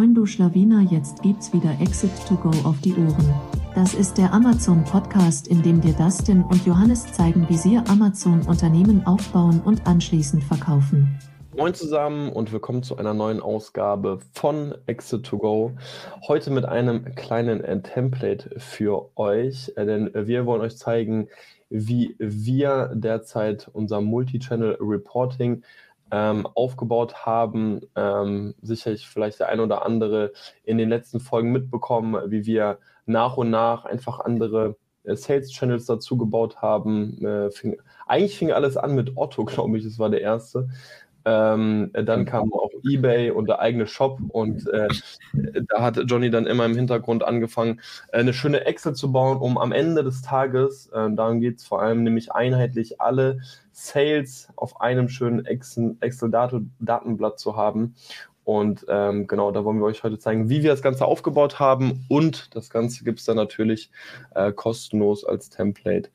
Moin du Schlawiner, jetzt gibt's wieder Exit to Go auf die Ohren. Das ist der Amazon Podcast, in dem dir Dustin und Johannes zeigen, wie sie Amazon Unternehmen aufbauen und anschließend verkaufen. Moin zusammen und willkommen zu einer neuen Ausgabe von Exit to Go. Heute mit einem kleinen äh, Template für euch, äh, denn wir wollen euch zeigen, wie wir derzeit unser Multi-Channel Reporting ähm, aufgebaut haben. Ähm, sicherlich vielleicht der ein oder andere in den letzten Folgen mitbekommen, wie wir nach und nach einfach andere äh, Sales Channels dazu gebaut haben. Äh, fing, eigentlich fing alles an mit Otto, glaube ich, das war der erste. Ähm, dann kam auch eBay und der eigene Shop und äh, da hat Johnny dann immer im Hintergrund angefangen, äh, eine schöne Excel zu bauen, um am Ende des Tages, äh, darum geht es vor allem, nämlich einheitlich alle Sales auf einem schönen Excel-Datenblatt zu haben. Und ähm, genau, da wollen wir euch heute zeigen, wie wir das Ganze aufgebaut haben. Und das Ganze gibt es dann natürlich äh, kostenlos als Template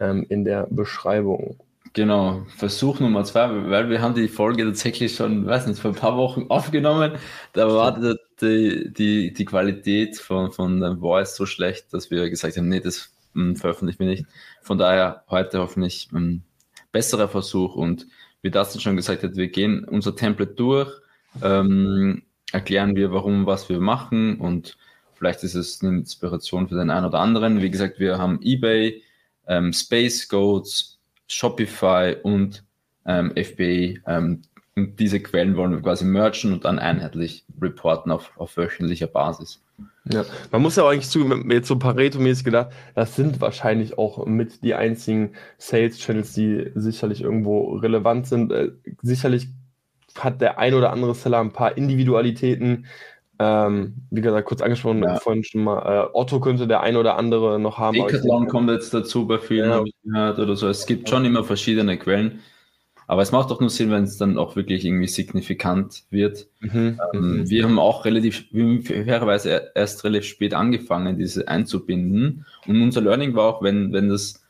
ähm, in der Beschreibung. Genau, Versuch Nummer zwei, weil wir haben die Folge tatsächlich schon, weiß nicht, vor ein paar Wochen aufgenommen. Da war die, die, die Qualität von, von dem Voice so schlecht, dass wir gesagt haben, nee, das hm, veröffentlichen wir nicht. Von daher heute hoffentlich ein hm, besserer Versuch und wie das schon gesagt hat, wir gehen unser Template durch, ähm, erklären wir, warum, was wir machen und vielleicht ist es eine Inspiration für den einen oder anderen. Wie gesagt, wir haben eBay, ähm, Space Goats, Shopify und ähm, FBA. Ähm, und diese Quellen wollen wir quasi merchen und dann einheitlich reporten auf, auf wöchentlicher Basis. Ja, man muss ja auch eigentlich zugeben, jetzt so Pareto-mäßig gedacht, das sind wahrscheinlich auch mit die einzigen Sales-Channels, die sicherlich irgendwo relevant sind. Äh, sicherlich hat der ein oder andere Seller ein paar Individualitäten, ähm, wie gesagt, kurz angesprochen, ja. vorhin schon mal, äh, Otto könnte der ein oder andere noch haben. Decathlon kommt jetzt dazu bei vielen, ja. habe ich gehört, oder so. Es gibt schon immer verschiedene Quellen. Aber es macht doch nur Sinn, wenn es dann auch wirklich irgendwie signifikant wird. Mhm. Ähm, mhm. wir haben auch relativ, fairerweise erst relativ spät angefangen, diese einzubinden. Und unser Learning war auch, wenn, wenn das,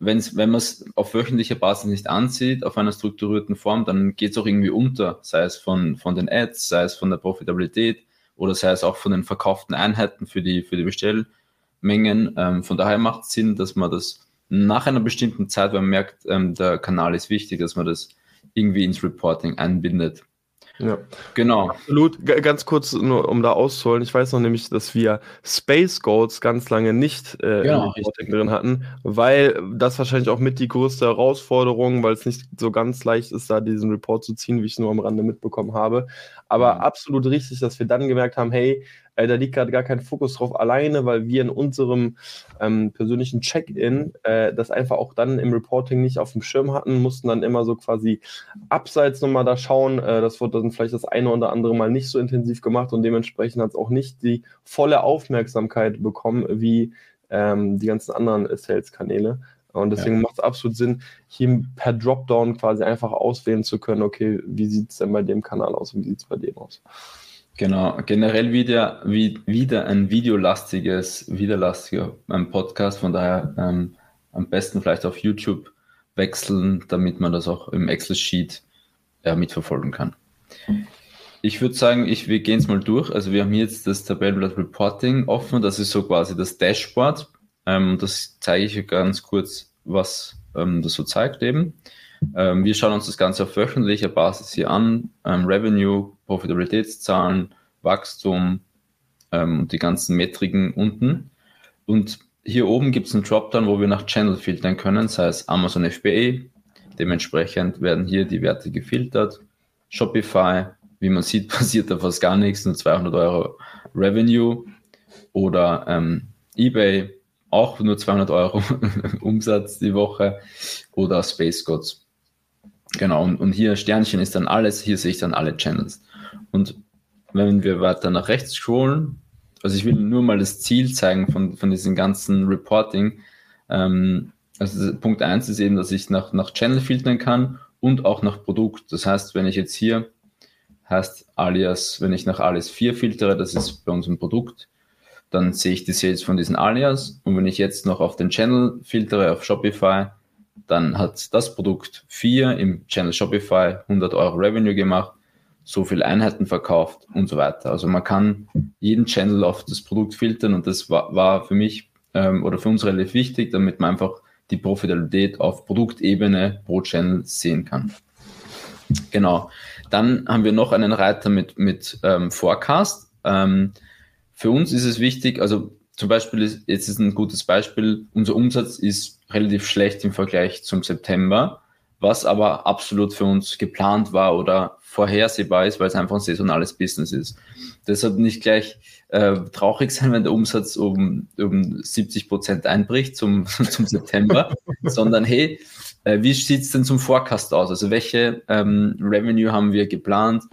wenn's, wenn man es auf wöchentlicher Basis nicht ansieht, auf einer strukturierten Form, dann geht es auch irgendwie unter, sei es von, von den Ads, sei es von der Profitabilität oder sei es auch von den verkauften Einheiten für die, für die Bestellmengen. Ähm, von daher macht es Sinn, dass man das nach einer bestimmten Zeit, wenn man merkt, ähm, der Kanal ist wichtig, dass man das irgendwie ins Reporting einbindet. Ja, genau. Absolut. G ganz kurz nur, um da auszuholen. Ich weiß noch nämlich, dass wir Space Goals ganz lange nicht äh, genau, drin hatten, weil das wahrscheinlich auch mit die größte Herausforderung, weil es nicht so ganz leicht ist, da diesen Report zu ziehen, wie ich nur am Rande mitbekommen habe. Aber mhm. absolut richtig, dass wir dann gemerkt haben, hey, äh, da liegt gerade gar kein Fokus drauf alleine, weil wir in unserem ähm, persönlichen Check-in äh, das einfach auch dann im Reporting nicht auf dem Schirm hatten, mussten dann immer so quasi abseits nochmal da schauen. Äh, das wurde dann vielleicht das eine oder andere Mal nicht so intensiv gemacht und dementsprechend hat es auch nicht die volle Aufmerksamkeit bekommen, wie ähm, die ganzen anderen Sales-Kanäle. Und deswegen ja. macht es absolut Sinn, hier per Dropdown quasi einfach auswählen zu können, okay, wie sieht es denn bei dem Kanal aus und wie sieht es bei dem aus. Genau, generell wieder, wie, wieder ein videolastiges, widerlastiger ähm, Podcast, von daher ähm, am besten vielleicht auf YouTube wechseln, damit man das auch im Excel-Sheet äh, mitverfolgen kann. Ich würde sagen, ich, wir gehen es mal durch. Also wir haben jetzt das Tabellenblatt Reporting offen, das ist so quasi das Dashboard. Ähm, das zeige ich ganz kurz, was ähm, das so zeigt eben. Ähm, wir schauen uns das Ganze auf wöchentlicher Basis hier an. Ähm, Revenue, Profitabilitätszahlen, Wachstum ähm, und die ganzen Metriken unten. Und hier oben gibt es einen Dropdown, wo wir nach Channel filtern können, sei es Amazon FBA. Dementsprechend werden hier die Werte gefiltert. Shopify, wie man sieht, passiert da fast gar nichts, nur 200 Euro Revenue. Oder ähm, eBay, auch nur 200 Euro Umsatz die Woche. Oder Space Gods. Genau, und, und hier Sternchen ist dann alles, hier sehe ich dann alle Channels. Und wenn wir weiter nach rechts scrollen, also ich will nur mal das Ziel zeigen von, von diesem ganzen Reporting. Ähm, also Punkt 1 ist eben, dass ich nach, nach Channel filtern kann und auch nach Produkt. Das heißt, wenn ich jetzt hier heißt alias, wenn ich nach alias 4 filtere, das ist bei uns ein Produkt, dann sehe ich die Sales von diesen alias. Und wenn ich jetzt noch auf den Channel filtere, auf Shopify, dann hat das Produkt 4 im Channel Shopify 100 Euro Revenue gemacht. so viele Einheiten verkauft und so weiter. Also man kann jeden Channel auf das Produkt filtern und das war, war für mich ähm, oder für uns relativ wichtig, damit man einfach die Profitabilität auf Produktebene pro Channel sehen kann. Genau. Dann haben wir noch einen Reiter mit, mit ähm, Forecast. Ähm, für uns ist es wichtig, also zum Beispiel, ist, jetzt ist ein gutes Beispiel, unser Umsatz ist relativ schlecht im Vergleich zum September, was aber absolut für uns geplant war oder vorhersehbar ist, weil es einfach ein saisonales Business ist. Deshalb nicht gleich äh, traurig sein, wenn der Umsatz um, um 70 Prozent einbricht zum, zum September, sondern hey, äh, wie sieht's denn zum Forecast aus? Also welche ähm, Revenue haben wir geplant?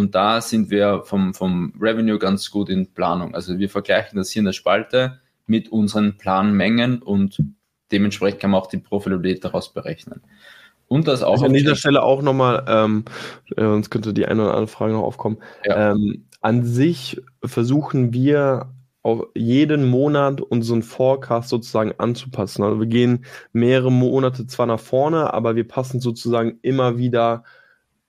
Und da sind wir vom, vom Revenue ganz gut in Planung. Also wir vergleichen das hier in der Spalte mit unseren Planmengen und dementsprechend kann man auch die Profitabilität daraus berechnen. Und das auch. Also an dieser Stelle auch nochmal, ähm, äh, sonst könnte die eine oder andere Frage noch aufkommen. Ja. Ähm, an sich versuchen wir auf jeden Monat unseren Forecast sozusagen anzupassen. Also wir gehen mehrere Monate zwar nach vorne, aber wir passen sozusagen immer wieder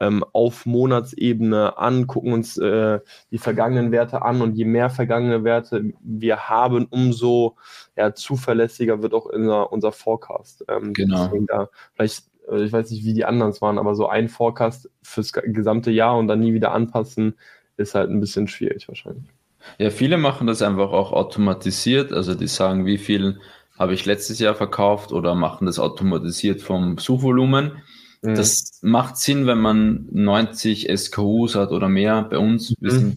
ähm, auf Monatsebene an, gucken uns äh, die vergangenen Werte an und je mehr vergangene Werte wir haben, umso ja, zuverlässiger wird auch unser, unser Forecast. Ähm, genau. Da vielleicht, äh, ich weiß nicht, wie die anderen es waren, aber so ein Forecast fürs gesamte Jahr und dann nie wieder anpassen, ist halt ein bisschen schwierig wahrscheinlich. Ja, viele machen das einfach auch automatisiert. Also die sagen, wie viel habe ich letztes Jahr verkauft oder machen das automatisiert vom Suchvolumen. Mhm. Das macht Sinn, wenn man 90 SKUs hat oder mehr. Bei uns, wir mhm. sind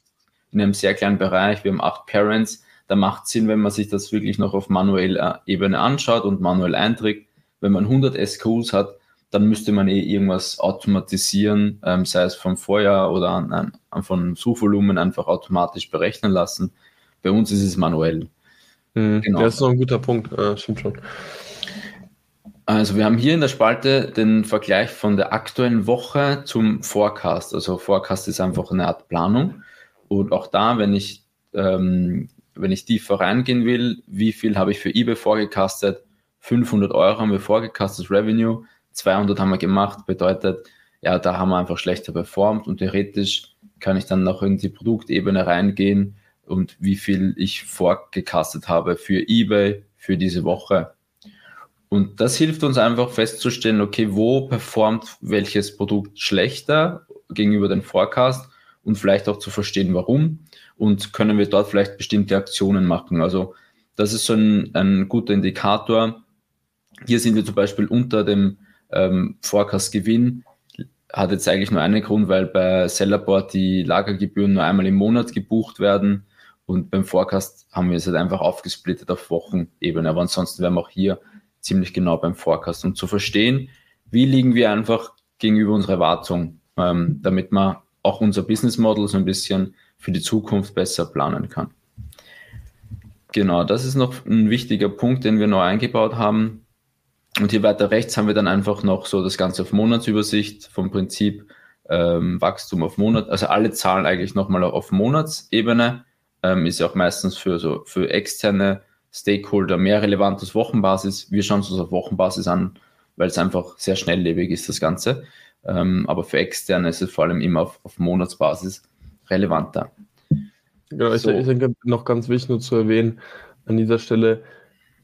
in einem sehr kleinen Bereich, wir haben acht Parents. Da macht Sinn, wenn man sich das wirklich noch auf manueller Ebene anschaut und manuell einträgt. Wenn man 100 SKUs hat, dann müsste man eh irgendwas automatisieren, ähm, sei es vom Vorjahr oder an, an, von Suchvolumen einfach automatisch berechnen lassen. Bei uns ist es manuell. Mhm, genau. Das ist noch ein guter Punkt, äh, stimmt schon. Also wir haben hier in der Spalte den Vergleich von der aktuellen Woche zum Forecast. Also Forecast ist einfach eine Art Planung. Und auch da, wenn ich, ähm, wenn ich tiefer reingehen will, wie viel habe ich für eBay vorgecastet? 500 Euro haben wir vorgecastet, Revenue. 200 haben wir gemacht, bedeutet, ja, da haben wir einfach schlechter performt und theoretisch kann ich dann noch in die Produktebene reingehen und wie viel ich vorgecastet habe für eBay für diese Woche und das hilft uns einfach festzustellen, okay, wo performt welches Produkt schlechter gegenüber dem Forecast und vielleicht auch zu verstehen, warum und können wir dort vielleicht bestimmte Aktionen machen. Also das ist so ein, ein guter Indikator. Hier sind wir zum Beispiel unter dem ähm, Forecast-Gewinn. Hat jetzt eigentlich nur einen Grund, weil bei Sellerboard die Lagergebühren nur einmal im Monat gebucht werden und beim Forecast haben wir es halt einfach aufgesplittet auf Wochenebene. Aber ansonsten werden wir auch hier ziemlich genau beim Forecast, um zu verstehen, wie liegen wir einfach gegenüber unserer Erwartung, ähm, damit man auch unser Business Model so ein bisschen für die Zukunft besser planen kann. Genau, das ist noch ein wichtiger Punkt, den wir neu eingebaut haben. Und hier weiter rechts haben wir dann einfach noch so das Ganze auf Monatsübersicht vom Prinzip ähm, Wachstum auf Monat, also alle Zahlen eigentlich nochmal auf Monatsebene, ähm, ist ja auch meistens für so für externe Stakeholder mehr relevant als Wochenbasis. Wir schauen es uns auf Wochenbasis an, weil es einfach sehr schnelllebig ist, das Ganze. Ähm, aber für Externe ist es vor allem immer auf, auf Monatsbasis relevanter. Ja, ich, so. ich denke, noch ganz wichtig nur zu erwähnen, an dieser Stelle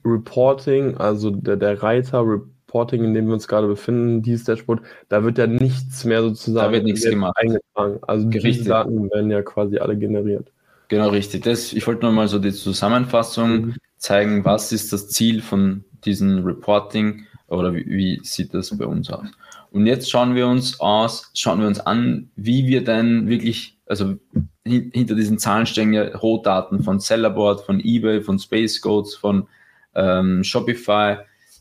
Reporting, also der, der Reiter Reporting, in dem wir uns gerade befinden, dieses Dashboard, da wird ja nichts mehr sozusagen da wird nichts gemacht. eingetragen. Also die Daten werden ja quasi alle generiert. Genau, richtig. Das, ich wollte nochmal so die Zusammenfassung mhm. Zeigen, was ist das Ziel von diesem Reporting oder wie, wie, sieht das bei uns aus. Und jetzt schauen wir uns aus, schauen wir uns an, wie wir denn wirklich, also hin, hinter diesen Zahlen stecken ja Rohdaten von Sellerboard, von eBay, von Space Goats, von ähm, Shopify.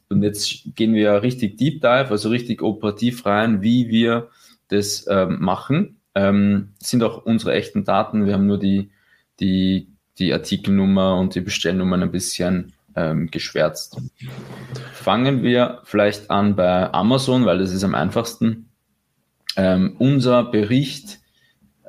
Und jetzt gehen wir richtig Deep Dive, also richtig operativ rein, wie wir das ähm, machen. Ähm, sind auch unsere echten Daten. Wir haben nur die die, die Artikelnummer und die Bestellnummern ein bisschen ähm, geschwärzt. Fangen wir vielleicht an bei Amazon, weil das ist am einfachsten. Ähm, unser Bericht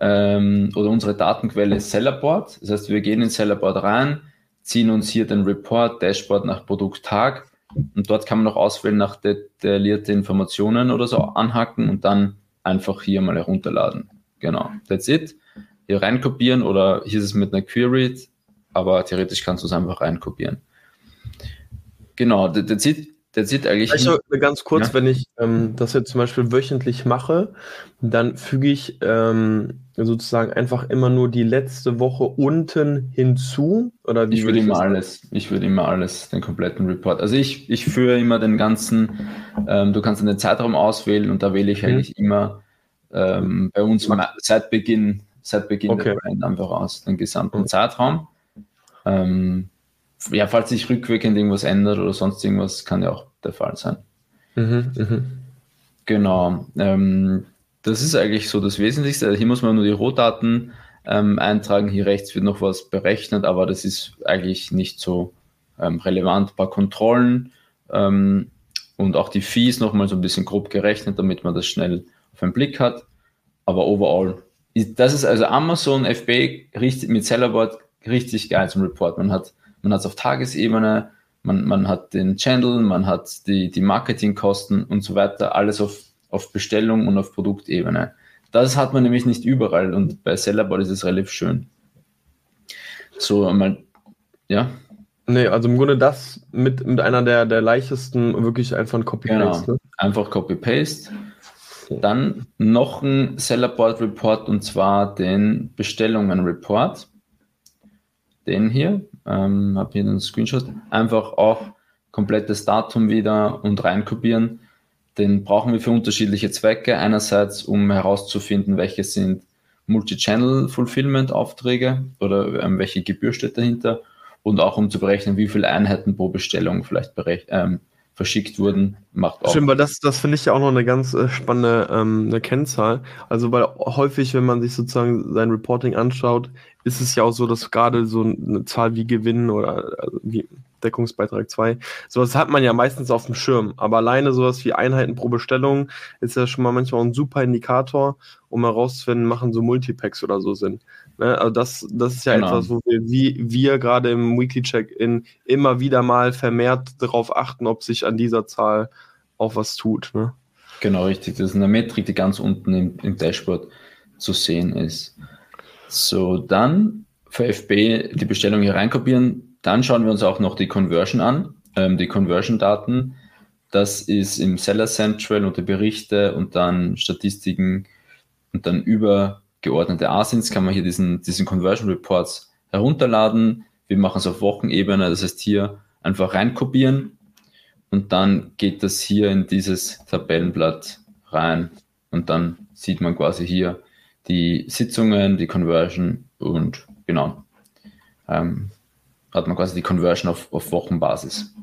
ähm, oder unsere Datenquelle ist Sellerboard. Das heißt, wir gehen in Sellerboard rein, ziehen uns hier den Report, Dashboard nach Produkttag und dort kann man noch auswählen nach detaillierte Informationen oder so anhaken und dann einfach hier mal herunterladen. Genau, that's it. Hier reinkopieren oder hier ist es mit einer Query, aber theoretisch kannst du es einfach reinkopieren. Genau, that's it der sieht eigentlich. Vielleicht ganz kurz, ja? wenn ich ähm, das jetzt zum Beispiel wöchentlich mache, dann füge ich ähm, sozusagen einfach immer nur die letzte Woche unten hinzu. Oder ich würde immer alles, ich würde immer alles, den kompletten Report. Also ich, ich führe immer den ganzen, ähm, du kannst einen Zeitraum auswählen und da wähle ich mhm. eigentlich immer ähm, bei uns seit Beginn, seit Beginn okay. der Brand einfach aus, den gesamten mhm. Zeitraum. Ähm, ja, falls sich rückwirkend irgendwas ändert oder sonst irgendwas, kann ja auch der Fall sein. Mhm, mh. Genau. Ähm, das ist eigentlich so das Wesentlichste. Also hier muss man nur die Rohdaten ähm, eintragen. Hier rechts wird noch was berechnet, aber das ist eigentlich nicht so ähm, relevant. Ein paar Kontrollen ähm, und auch die Fees nochmal so ein bisschen grob gerechnet, damit man das schnell auf den Blick hat. Aber overall, das ist also Amazon FB richtig, mit Sellerboard richtig geil zum Report. Man hat man hat es auf Tagesebene, man, man hat den Channel, man hat die, die Marketingkosten und so weiter, alles auf, auf Bestellung und auf Produktebene. Das hat man nämlich nicht überall und bei Sellerboard ist es relativ schön. So mal, ja. Nee, also im Grunde das mit, mit einer der, der leichtesten wirklich einfach ein Copy-Paste. Genau, einfach Copy-Paste. Dann noch ein Sellerboard Report und zwar den Bestellungen Report. Den hier ähm, habe hier einen Screenshot, einfach auch komplettes Datum wieder und reinkopieren. Den brauchen wir für unterschiedliche Zwecke. Einerseits, um herauszufinden, welche sind Multi-Channel-Fulfillment-Aufträge oder ähm, welche Gebühr steht dahinter und auch um zu berechnen, wie viele Einheiten pro Bestellung vielleicht ähm, verschickt wurden, macht auch. Stimmt, weil das, das finde ich ja auch noch eine ganz äh, spannende ähm, eine Kennzahl. Also weil häufig, wenn man sich sozusagen sein Reporting anschaut, ist es ja auch so, dass gerade so eine Zahl wie Gewinn oder also wie Deckungsbeitrag 2, sowas hat man ja meistens auf dem Schirm. Aber alleine sowas wie Einheiten pro Bestellung ist ja schon mal manchmal ein super Indikator, um herauszufinden, machen so Multipacks oder so Sinn. Ne? Also das, das ist ja genau. etwas, wo wir, wie wir gerade im Weekly Check-In immer wieder mal vermehrt darauf achten, ob sich an dieser Zahl auch was tut. Ne? Genau, richtig. Das ist eine Metrik, die ganz unten im, im Dashboard zu sehen ist. So, dann für FB die Bestellung hier reinkopieren. Dann schauen wir uns auch noch die Conversion an, ähm, die Conversion-Daten. Das ist im Seller Central unter Berichte und dann Statistiken und dann über geordnete Asins kann man hier diesen, diesen Conversion Reports herunterladen. Wir machen es auf Wochenebene, das heißt hier einfach reinkopieren und dann geht das hier in dieses Tabellenblatt rein und dann sieht man quasi hier die Sitzungen, die Conversion und genau, ähm, hat man quasi die Conversion auf, auf Wochenbasis.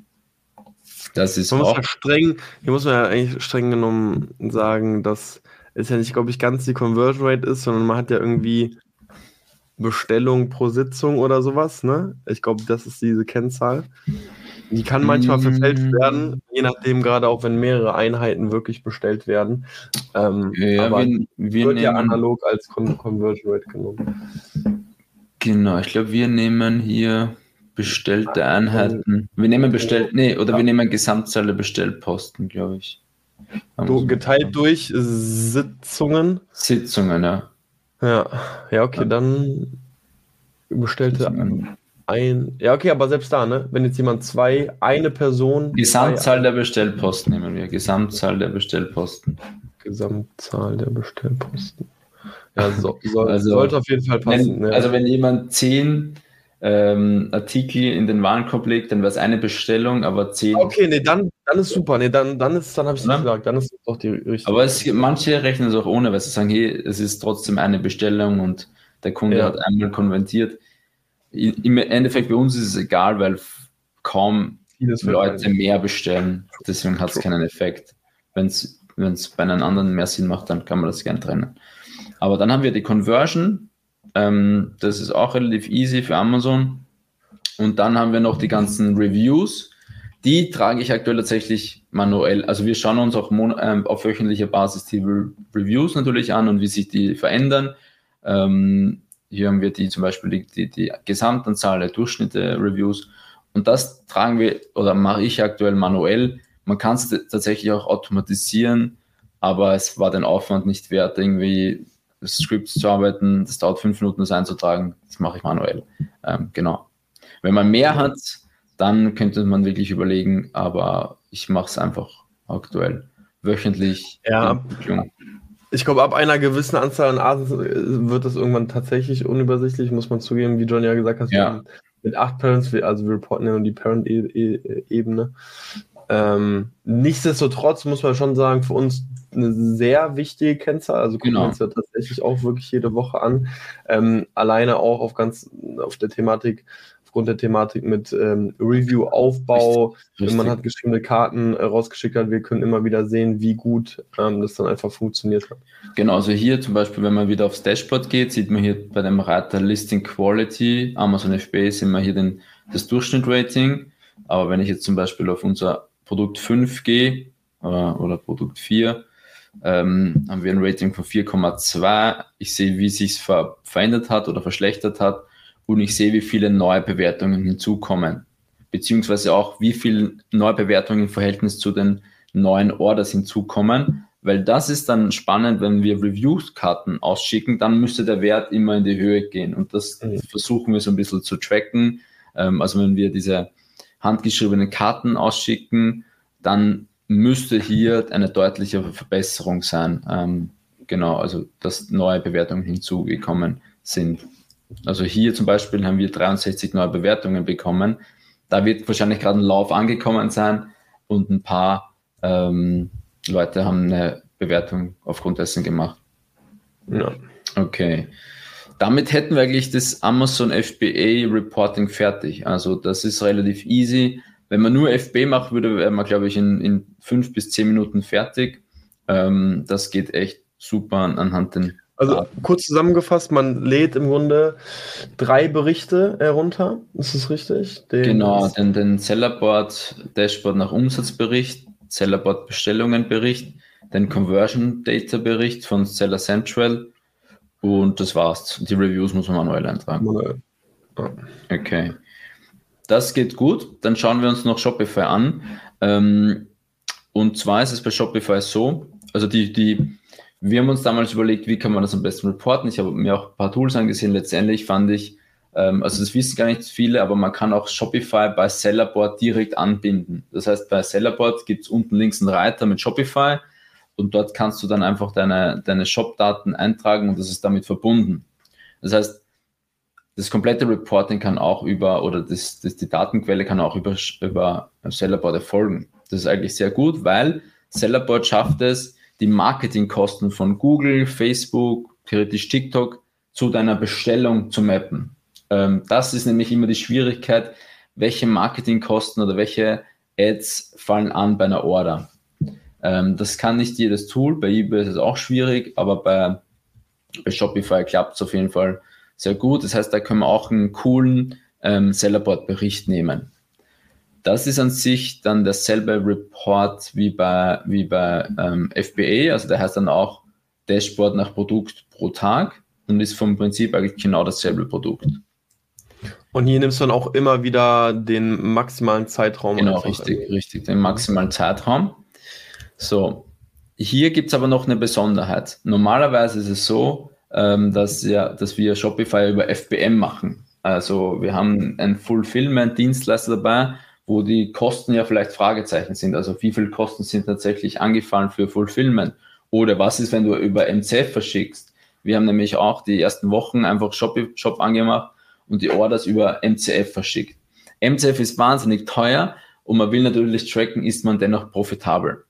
Das ist man auch. Muss ja streng, hier muss man ja eigentlich streng genommen sagen, dass ist ja nicht, glaube ich, ganz die Conversion Rate ist, sondern man hat ja irgendwie Bestellung pro Sitzung oder sowas, ne? Ich glaube, das ist diese Kennzahl. Die kann manchmal verfälscht mm. werden, je nachdem, gerade auch wenn mehrere Einheiten wirklich bestellt werden. Ähm, ja, aber wir, wir wird nehmen, ja analog als Con Conversion Rate genommen. Genau, ich glaube, wir nehmen hier bestellte Einheiten. Wir nehmen bestellt, nee, oder ja. wir nehmen Gesamtzahl der Bestellposten, glaube ich. Du, geteilt durch Sitzungen? Sitzungen, ja. Ja, ja, okay, dann bestellte ein. Ja, okay, aber selbst da, ne? Wenn jetzt jemand zwei, eine Person. Gesamtzahl der Bestellposten nehmen wir. Gesamtzahl der Bestellposten. Gesamtzahl der Bestellposten. Ja, so, soll, also, sollte auf jeden Fall passen. Wenn, ja. Also wenn jemand zehn ähm, Artikel in den Warenkorb legt, dann wäre es eine Bestellung, aber zehn. Okay, nee, dann, dann ist super. Nee, dann, dann ist, dann habe ich es gesagt, dann ist doch die richtige. Aber es, manche rechnen es auch ohne, weil sie sagen, hey, es ist trotzdem eine Bestellung und der Kunde ja. hat einmal konvertiert. Im Endeffekt bei uns ist es egal, weil kaum Leute mehr bestellen. Deswegen hat es keinen Effekt. Wenn es bei einem anderen mehr Sinn macht, dann kann man das gern trennen. Aber dann haben wir die Conversion, ähm, das ist auch relativ easy für Amazon. Und dann haben wir noch die ganzen Reviews. Die trage ich aktuell tatsächlich manuell. Also wir schauen uns auch ähm, auf wöchentlicher Basis die Re Reviews natürlich an und wie sich die verändern. Ähm, hier haben wir die zum Beispiel die, die, die Gesamtanzahl der Durchschnitte Reviews. Und das tragen wir oder mache ich aktuell manuell. Man kann es tatsächlich auch automatisieren, aber es war den Aufwand nicht wert, irgendwie Scripts zu arbeiten. Das dauert fünf Minuten, das einzutragen. Das mache ich manuell. Ähm, genau. Wenn man mehr hat, dann könnte man wirklich überlegen, aber ich mache es einfach aktuell wöchentlich. Ja. Ich glaube, ab einer gewissen Anzahl an Arten wird das irgendwann tatsächlich unübersichtlich, muss man zugeben, wie John ja gesagt hat. Ja. Mit acht Parents, also wir reporten ja nur die Parent-Ebene. Ähm, nichtsdestotrotz muss man schon sagen, für uns eine sehr wichtige Kennzahl. Also gucken genau. wir uns ja tatsächlich auch wirklich jede Woche an. Ähm, alleine auch auf ganz auf der Thematik aufgrund der Thematik mit ähm, Review-Aufbau. Man hat geschriebene Karten äh, rausgeschickt hat, wir können immer wieder sehen, wie gut ähm, das dann einfach funktioniert hat. Genau, also hier zum Beispiel, wenn man wieder aufs Dashboard geht, sieht man hier bei dem Reiter Listing Quality, Amazon FBA, sehen wir hier den, das Durchschnitt-Rating. Aber wenn ich jetzt zum Beispiel auf unser Produkt 5 gehe äh, oder Produkt 4, ähm, haben wir ein Rating von 4,2. Ich sehe, wie sich ver verändert hat oder verschlechtert hat und ich sehe, wie viele neue Bewertungen hinzukommen, beziehungsweise auch, wie viele neue Bewertungen im Verhältnis zu den neuen Orders hinzukommen, weil das ist dann spannend, wenn wir Review-Karten ausschicken, dann müsste der Wert immer in die Höhe gehen und das mhm. versuchen wir so ein bisschen zu tracken. Ähm, also wenn wir diese handgeschriebenen Karten ausschicken, dann müsste hier eine deutliche Verbesserung sein. Ähm, genau, also dass neue Bewertungen hinzugekommen sind. Also hier zum Beispiel haben wir 63 neue Bewertungen bekommen. Da wird wahrscheinlich gerade ein Lauf angekommen sein und ein paar ähm, Leute haben eine Bewertung aufgrund dessen gemacht. Ja. Okay. Damit hätten wir eigentlich das Amazon FBA Reporting fertig. Also das ist relativ easy. Wenn man nur FB macht, würde wäre man, glaube ich, in, in fünf bis zehn Minuten fertig. Ähm, das geht echt super anhand den also kurz zusammengefasst, man lädt im Grunde drei Berichte herunter. Ist das richtig? Den genau, den, den Sellerboard Dashboard nach Umsatzbericht, Sellerboard Bestellungenbericht, den Conversion Data Bericht von Seller Central und das war's. Die Reviews muss man manuell eintragen. Manuell. Ja. Okay. Das geht gut. Dann schauen wir uns noch Shopify an. Ähm, und zwar ist es bei Shopify so, also die, die wir haben uns damals überlegt, wie kann man das am besten reporten. Ich habe mir auch ein paar Tools angesehen. Letztendlich fand ich, ähm, also das wissen gar nicht viele, aber man kann auch Shopify bei Sellerboard direkt anbinden. Das heißt, bei Sellerboard gibt es unten links einen Reiter mit Shopify und dort kannst du dann einfach deine, deine Shop-Daten eintragen und das ist damit verbunden. Das heißt, das komplette Reporting kann auch über, oder das, das, die Datenquelle kann auch über, über Sellerboard erfolgen. Das ist eigentlich sehr gut, weil Sellerboard schafft es, die Marketingkosten von Google, Facebook, theoretisch TikTok zu deiner Bestellung zu mappen. Ähm, das ist nämlich immer die Schwierigkeit, welche Marketingkosten oder welche Ads fallen an bei einer Order. Ähm, das kann nicht jedes Tool, bei eBay ist es auch schwierig, aber bei, bei Shopify klappt es auf jeden Fall sehr gut. Das heißt, da können wir auch einen coolen ähm, Sellerboard-Bericht nehmen. Das ist an sich dann derselbe Report wie bei, wie bei ähm, FBA, also der heißt dann auch Dashboard nach Produkt pro Tag und ist vom Prinzip eigentlich genau dasselbe Produkt. Und hier nimmst du dann auch immer wieder den maximalen Zeitraum. Genau, richtig, in. richtig, den maximalen Zeitraum. So, hier gibt es aber noch eine Besonderheit. Normalerweise ist es so, ähm, dass, ja, dass wir Shopify über FBM machen. Also wir haben einen Fulfillment-Dienstleister dabei, wo die Kosten ja vielleicht Fragezeichen sind. Also wie viel Kosten sind tatsächlich angefallen für Fulfillment? Oder was ist, wenn du über MCF verschickst? Wir haben nämlich auch die ersten Wochen einfach Shop, Shop angemacht und die Orders über MCF verschickt. MCF ist wahnsinnig teuer und man will natürlich tracken, ist man dennoch profitabel.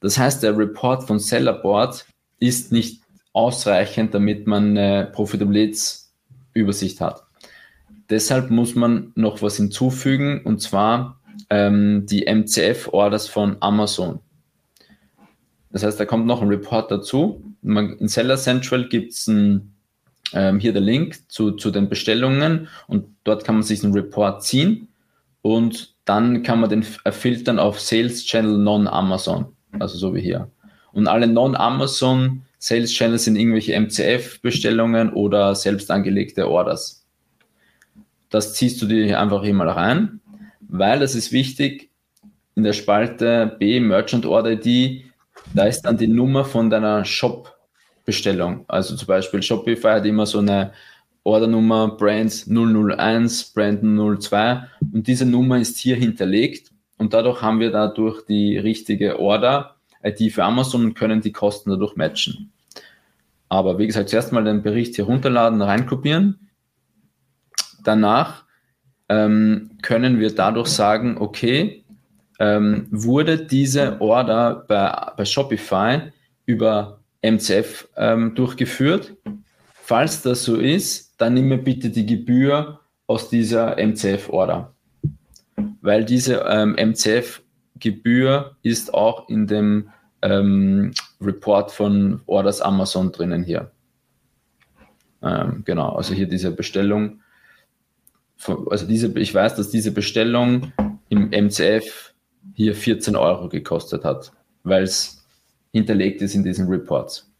Das heißt, der Report von Sellerboard ist nicht ausreichend, damit man eine Profitabilitätsübersicht hat. Deshalb muss man noch was hinzufügen und zwar ähm, die MCF-Orders von Amazon. Das heißt, da kommt noch ein Report dazu. Man, in Seller Central gibt es ähm, hier der Link zu, zu den Bestellungen und dort kann man sich einen Report ziehen und dann kann man den filtern auf Sales Channel Non-Amazon, also so wie hier. Und alle Non-Amazon Sales Channels sind irgendwelche MCF-Bestellungen oder selbst angelegte Orders. Das ziehst du dir einfach hier mal rein, weil das ist wichtig. In der Spalte B Merchant Order ID, da ist dann die Nummer von deiner Shop Bestellung. Also zum Beispiel Shopify hat immer so eine Ordernummer Brands 001, Brand 02 und diese Nummer ist hier hinterlegt und dadurch haben wir dadurch die richtige Order ID für Amazon und können die Kosten dadurch matchen. Aber wie gesagt, zuerst mal den Bericht hier runterladen, reinkopieren. Danach ähm, können wir dadurch sagen, okay, ähm, wurde diese Order bei, bei Shopify über MCF ähm, durchgeführt? Falls das so ist, dann nimm mir bitte die Gebühr aus dieser MCF-Order. Weil diese ähm, MCF-Gebühr ist auch in dem ähm, Report von Orders Amazon drinnen hier. Ähm, genau, also hier diese Bestellung. Also diese, ich weiß, dass diese Bestellung im MCF hier 14 Euro gekostet hat, weil es hinterlegt ist in diesen Reports.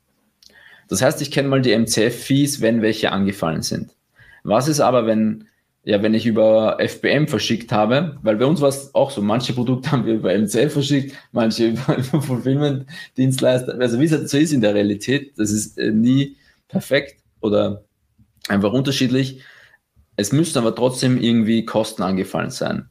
Das heißt, ich kenne mal die MCF-Fees, wenn welche angefallen sind. Was ist aber, wenn, ja, wenn ich über FBM verschickt habe, weil bei uns war es auch so, manche Produkte haben wir über MCF verschickt, manche über, über Fulfillment-Dienstleister. Also wie es halt so ist in der Realität, das ist äh, nie perfekt oder einfach unterschiedlich. Es müssen aber trotzdem irgendwie Kosten angefallen sein.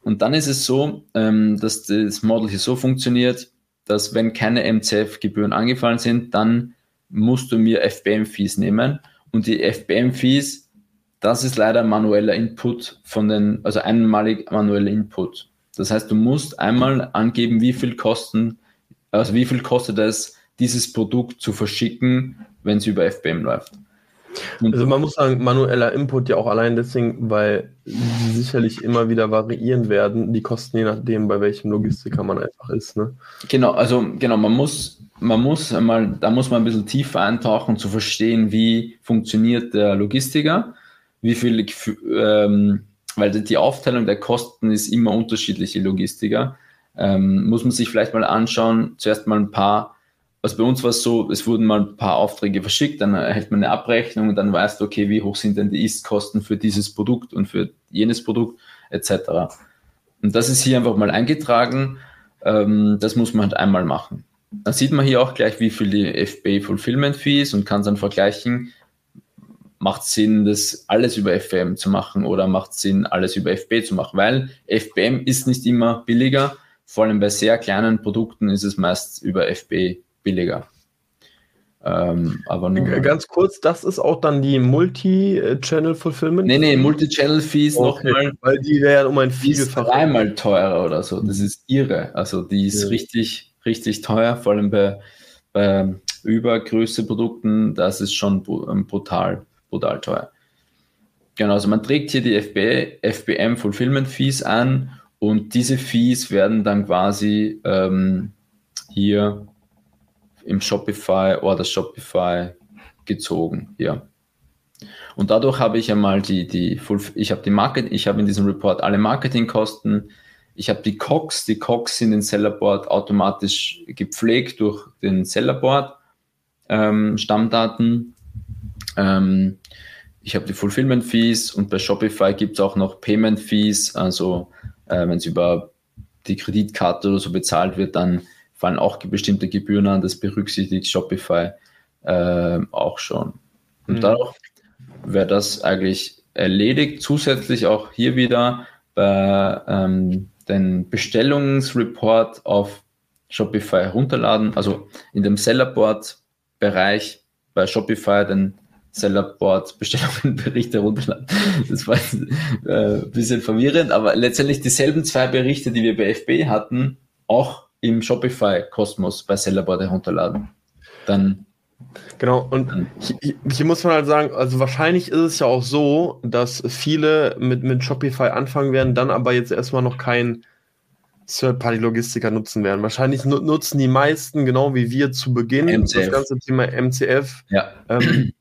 Und dann ist es so, ähm, dass das Model hier so funktioniert, dass wenn keine MCF-Gebühren angefallen sind, dann musst du mir FBM-Fees nehmen. Und die FBM-Fees, das ist leider manueller Input von den, also einmalig manueller Input. Das heißt, du musst einmal angeben, wie viel kosten, also wie viel kostet es, dieses Produkt zu verschicken, wenn es über FBM läuft. Und also man muss sagen, manueller Input ja auch allein deswegen, weil sie sicherlich immer wieder variieren werden, die Kosten je nachdem, bei welchem Logistiker man einfach ist. Ne? Genau, also genau, man muss man muss einmal, da muss man ein bisschen tiefer eintauchen, zu verstehen, wie funktioniert der Logistiker, wie viel, ähm, weil die Aufteilung der Kosten ist immer unterschiedliche Logistiker. Ähm, muss man sich vielleicht mal anschauen, zuerst mal ein paar, also bei uns war es so, es wurden mal ein paar Aufträge verschickt, dann erhält man eine Abrechnung und dann weißt du, okay, wie hoch sind denn die Ist-Kosten für dieses Produkt und für jenes Produkt etc. Und das ist hier einfach mal eingetragen. Ähm, das muss man halt einmal machen. Da sieht man hier auch gleich, wie viel die FBA Fulfillment Fee ist und kann dann vergleichen, macht Sinn, das alles über FBM zu machen oder macht Sinn, alles über FB zu machen, weil FBM ist nicht immer billiger, vor allem bei sehr kleinen Produkten ist es meist über FB billiger. Ähm, aber nur Ganz kurz, das ist auch dann die Multi-Channel Fulfillment? Nee, nee, Multi-Channel Fees okay, nochmal. Weil die wäre um ein Vielfaches. dreimal teurer oder so. Das ist irre. Also die ist ja. richtig richtig teuer, vor allem bei, bei Übergröße-Produkten, das ist schon ähm, brutal, brutal teuer. Genau, also man trägt hier die FB, FBM Fulfillment Fees an und diese Fees werden dann quasi ähm, hier im Shopify oder Shopify gezogen. Ja. Und dadurch habe ich einmal die, die ich habe die Market, ich habe in diesem Report alle Marketingkosten, ich habe die COX, die COX sind in Sellerboard automatisch gepflegt durch den Sellerboard ähm, Stammdaten. Ähm, ich habe die Fulfillment Fees und bei Shopify gibt es auch noch Payment Fees, also äh, wenn es über die Kreditkarte oder so bezahlt wird, dann fallen auch bestimmte Gebühren an. Das berücksichtigt Shopify äh, auch schon. Und mhm. dadurch wäre das eigentlich erledigt. Zusätzlich auch hier wieder bei ähm, den Bestellungsreport auf Shopify herunterladen, also in dem Sellerboard-Bereich bei Shopify den Sellerboard Bestellungenbericht herunterladen. Das war äh, ein bisschen verwirrend, aber letztendlich dieselben zwei Berichte, die wir bei FB hatten, auch im Shopify Kosmos bei Sellerboard herunterladen. Dann Genau, und hier, hier, muss man halt sagen, also wahrscheinlich ist es ja auch so, dass viele mit, mit Shopify anfangen werden, dann aber jetzt erstmal noch kein Third-Party-Logistiker nutzen werden. Wahrscheinlich nutzen die meisten, genau wie wir zu Beginn, MCF. das ganze Thema MCF. Ja. Ähm,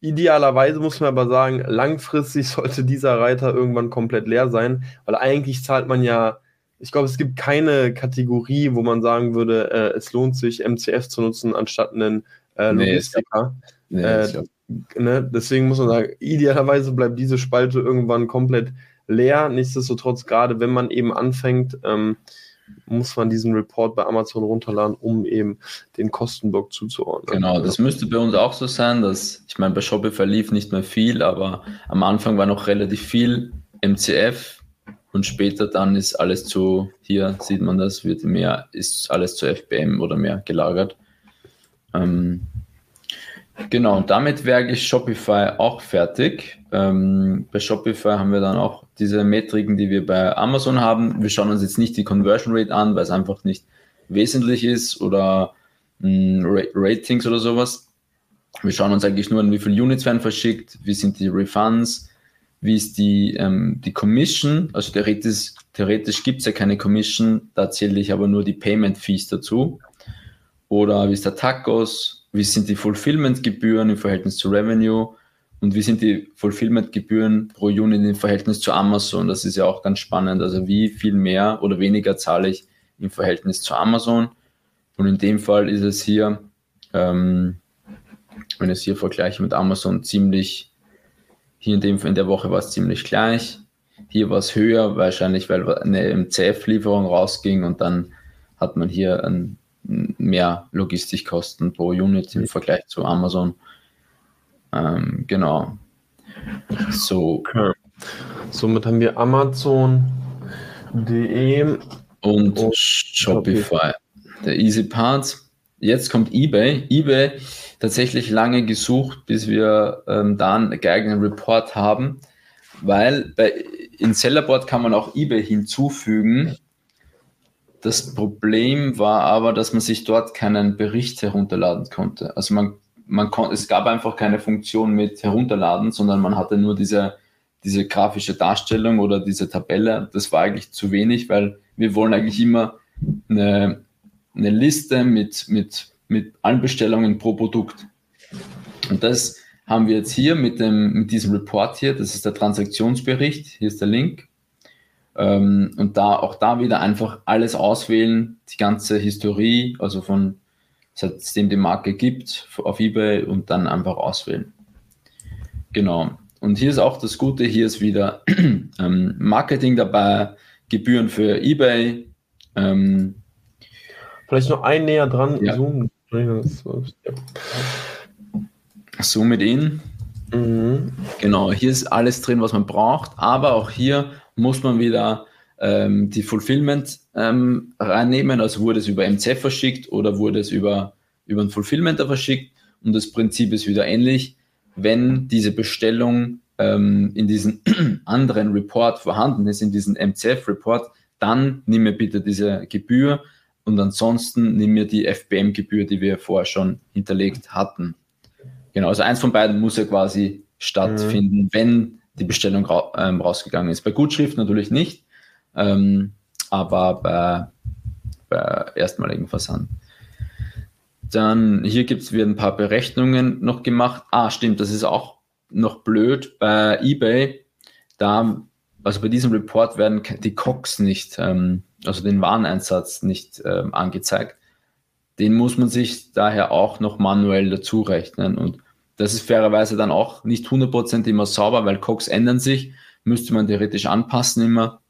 idealerweise muss man aber sagen, langfristig sollte dieser Reiter irgendwann komplett leer sein, weil eigentlich zahlt man ja, ich glaube, es gibt keine Kategorie, wo man sagen würde, äh, es lohnt sich, MCF zu nutzen, anstatt einen äh, Logistiker. Nee, äh, ne? Deswegen muss man sagen, idealerweise bleibt diese Spalte irgendwann komplett leer. Nichtsdestotrotz, gerade wenn man eben anfängt, ähm, muss man diesen Report bei Amazon runterladen, um eben den Kostenblock zuzuordnen. Genau, das müsste bei uns auch so sein, dass, ich meine, bei Shopify lief nicht mehr viel, aber am Anfang war noch relativ viel MCF und später dann ist alles zu, hier sieht man das, wird mehr, ist alles zu FBM oder mehr gelagert. Ähm, genau, und damit wäre ich Shopify auch fertig. Ähm, bei Shopify haben wir dann auch diese Metriken, die wir bei Amazon haben. Wir schauen uns jetzt nicht die Conversion Rate an, weil es einfach nicht wesentlich ist oder mh, hm, Ratings oder sowas. Wir schauen uns eigentlich nur an, wie viele Units werden verschickt, wie sind die Refunds, wie ist die, ähm, die Commission. Also theoretisch, theoretisch gibt es ja keine Commission, da zähle ich aber nur die Payment Fees dazu. Oder wie ist der Tacos, wie sind die Fulfillment-Gebühren im Verhältnis zu Revenue und wie sind die Fulfillment-Gebühren pro Unit im Verhältnis zu Amazon? Das ist ja auch ganz spannend. Also wie viel mehr oder weniger zahle ich im Verhältnis zu Amazon? Und in dem Fall ist es hier, ähm, wenn ich es hier vergleiche mit Amazon, ziemlich, hier in, dem, in der Woche war es ziemlich gleich. Hier war es höher, wahrscheinlich weil eine MCF-Lieferung rausging und dann hat man hier ein, mehr Logistikkosten pro Unit im Vergleich zu Amazon. Ähm, genau. So. Okay. Somit haben wir Amazon.de und, und Shopify. Der Easy Part. Jetzt kommt eBay. eBay tatsächlich lange gesucht, bis wir ähm, da einen geeigneten Report haben, weil bei, in Sellerboard kann man auch eBay hinzufügen. Das Problem war aber, dass man sich dort keinen Bericht herunterladen konnte. Also man man kon, es gab einfach keine Funktion mit herunterladen, sondern man hatte nur diese, diese grafische Darstellung oder diese Tabelle. Das war eigentlich zu wenig, weil wir wollen eigentlich immer eine, eine Liste mit, mit, mit allen Bestellungen pro Produkt. Und das haben wir jetzt hier mit, dem, mit diesem Report hier. Das ist der Transaktionsbericht. Hier ist der Link. Ähm, und da auch da wieder einfach alles auswählen, die ganze Historie, also von seitdem die Marke gibt, auf eBay und dann einfach auswählen. Genau. Und hier ist auch das Gute, hier ist wieder ähm, Marketing dabei, Gebühren für eBay. Ähm, Vielleicht noch ein näher dran, ja. Zoom. Zoom mit in. Mhm. Genau, hier ist alles drin, was man braucht, aber auch hier muss man wieder ähm, die Fulfillment ähm, reinnehmen. Also wurde es über MC verschickt oder wurde es über, über einen Fulfillmenter verschickt. Und das Prinzip ist wieder ähnlich. Wenn diese Bestellung ähm, in diesem anderen Report vorhanden ist, in diesem MCF-Report, dann nimm mir bitte diese Gebühr und ansonsten nimm mir die FBM-Gebühr, die wir vorher schon hinterlegt hatten. Genau, also eins von beiden muss ja quasi stattfinden, mhm. wenn die Bestellung ra ähm, rausgegangen ist. Bei Gutschrift natürlich nicht. Ähm, aber bei, bei erstmaligen Versand. Dann hier gibt es ein paar Berechnungen noch gemacht. Ah, stimmt, das ist auch noch blöd. Bei eBay, da, also bei diesem Report werden die COX nicht, ähm, also den Wareneinsatz nicht ähm, angezeigt. Den muss man sich daher auch noch manuell dazu rechnen. Und das ist fairerweise dann auch nicht 100% immer sauber, weil COX ändern sich, müsste man theoretisch anpassen immer.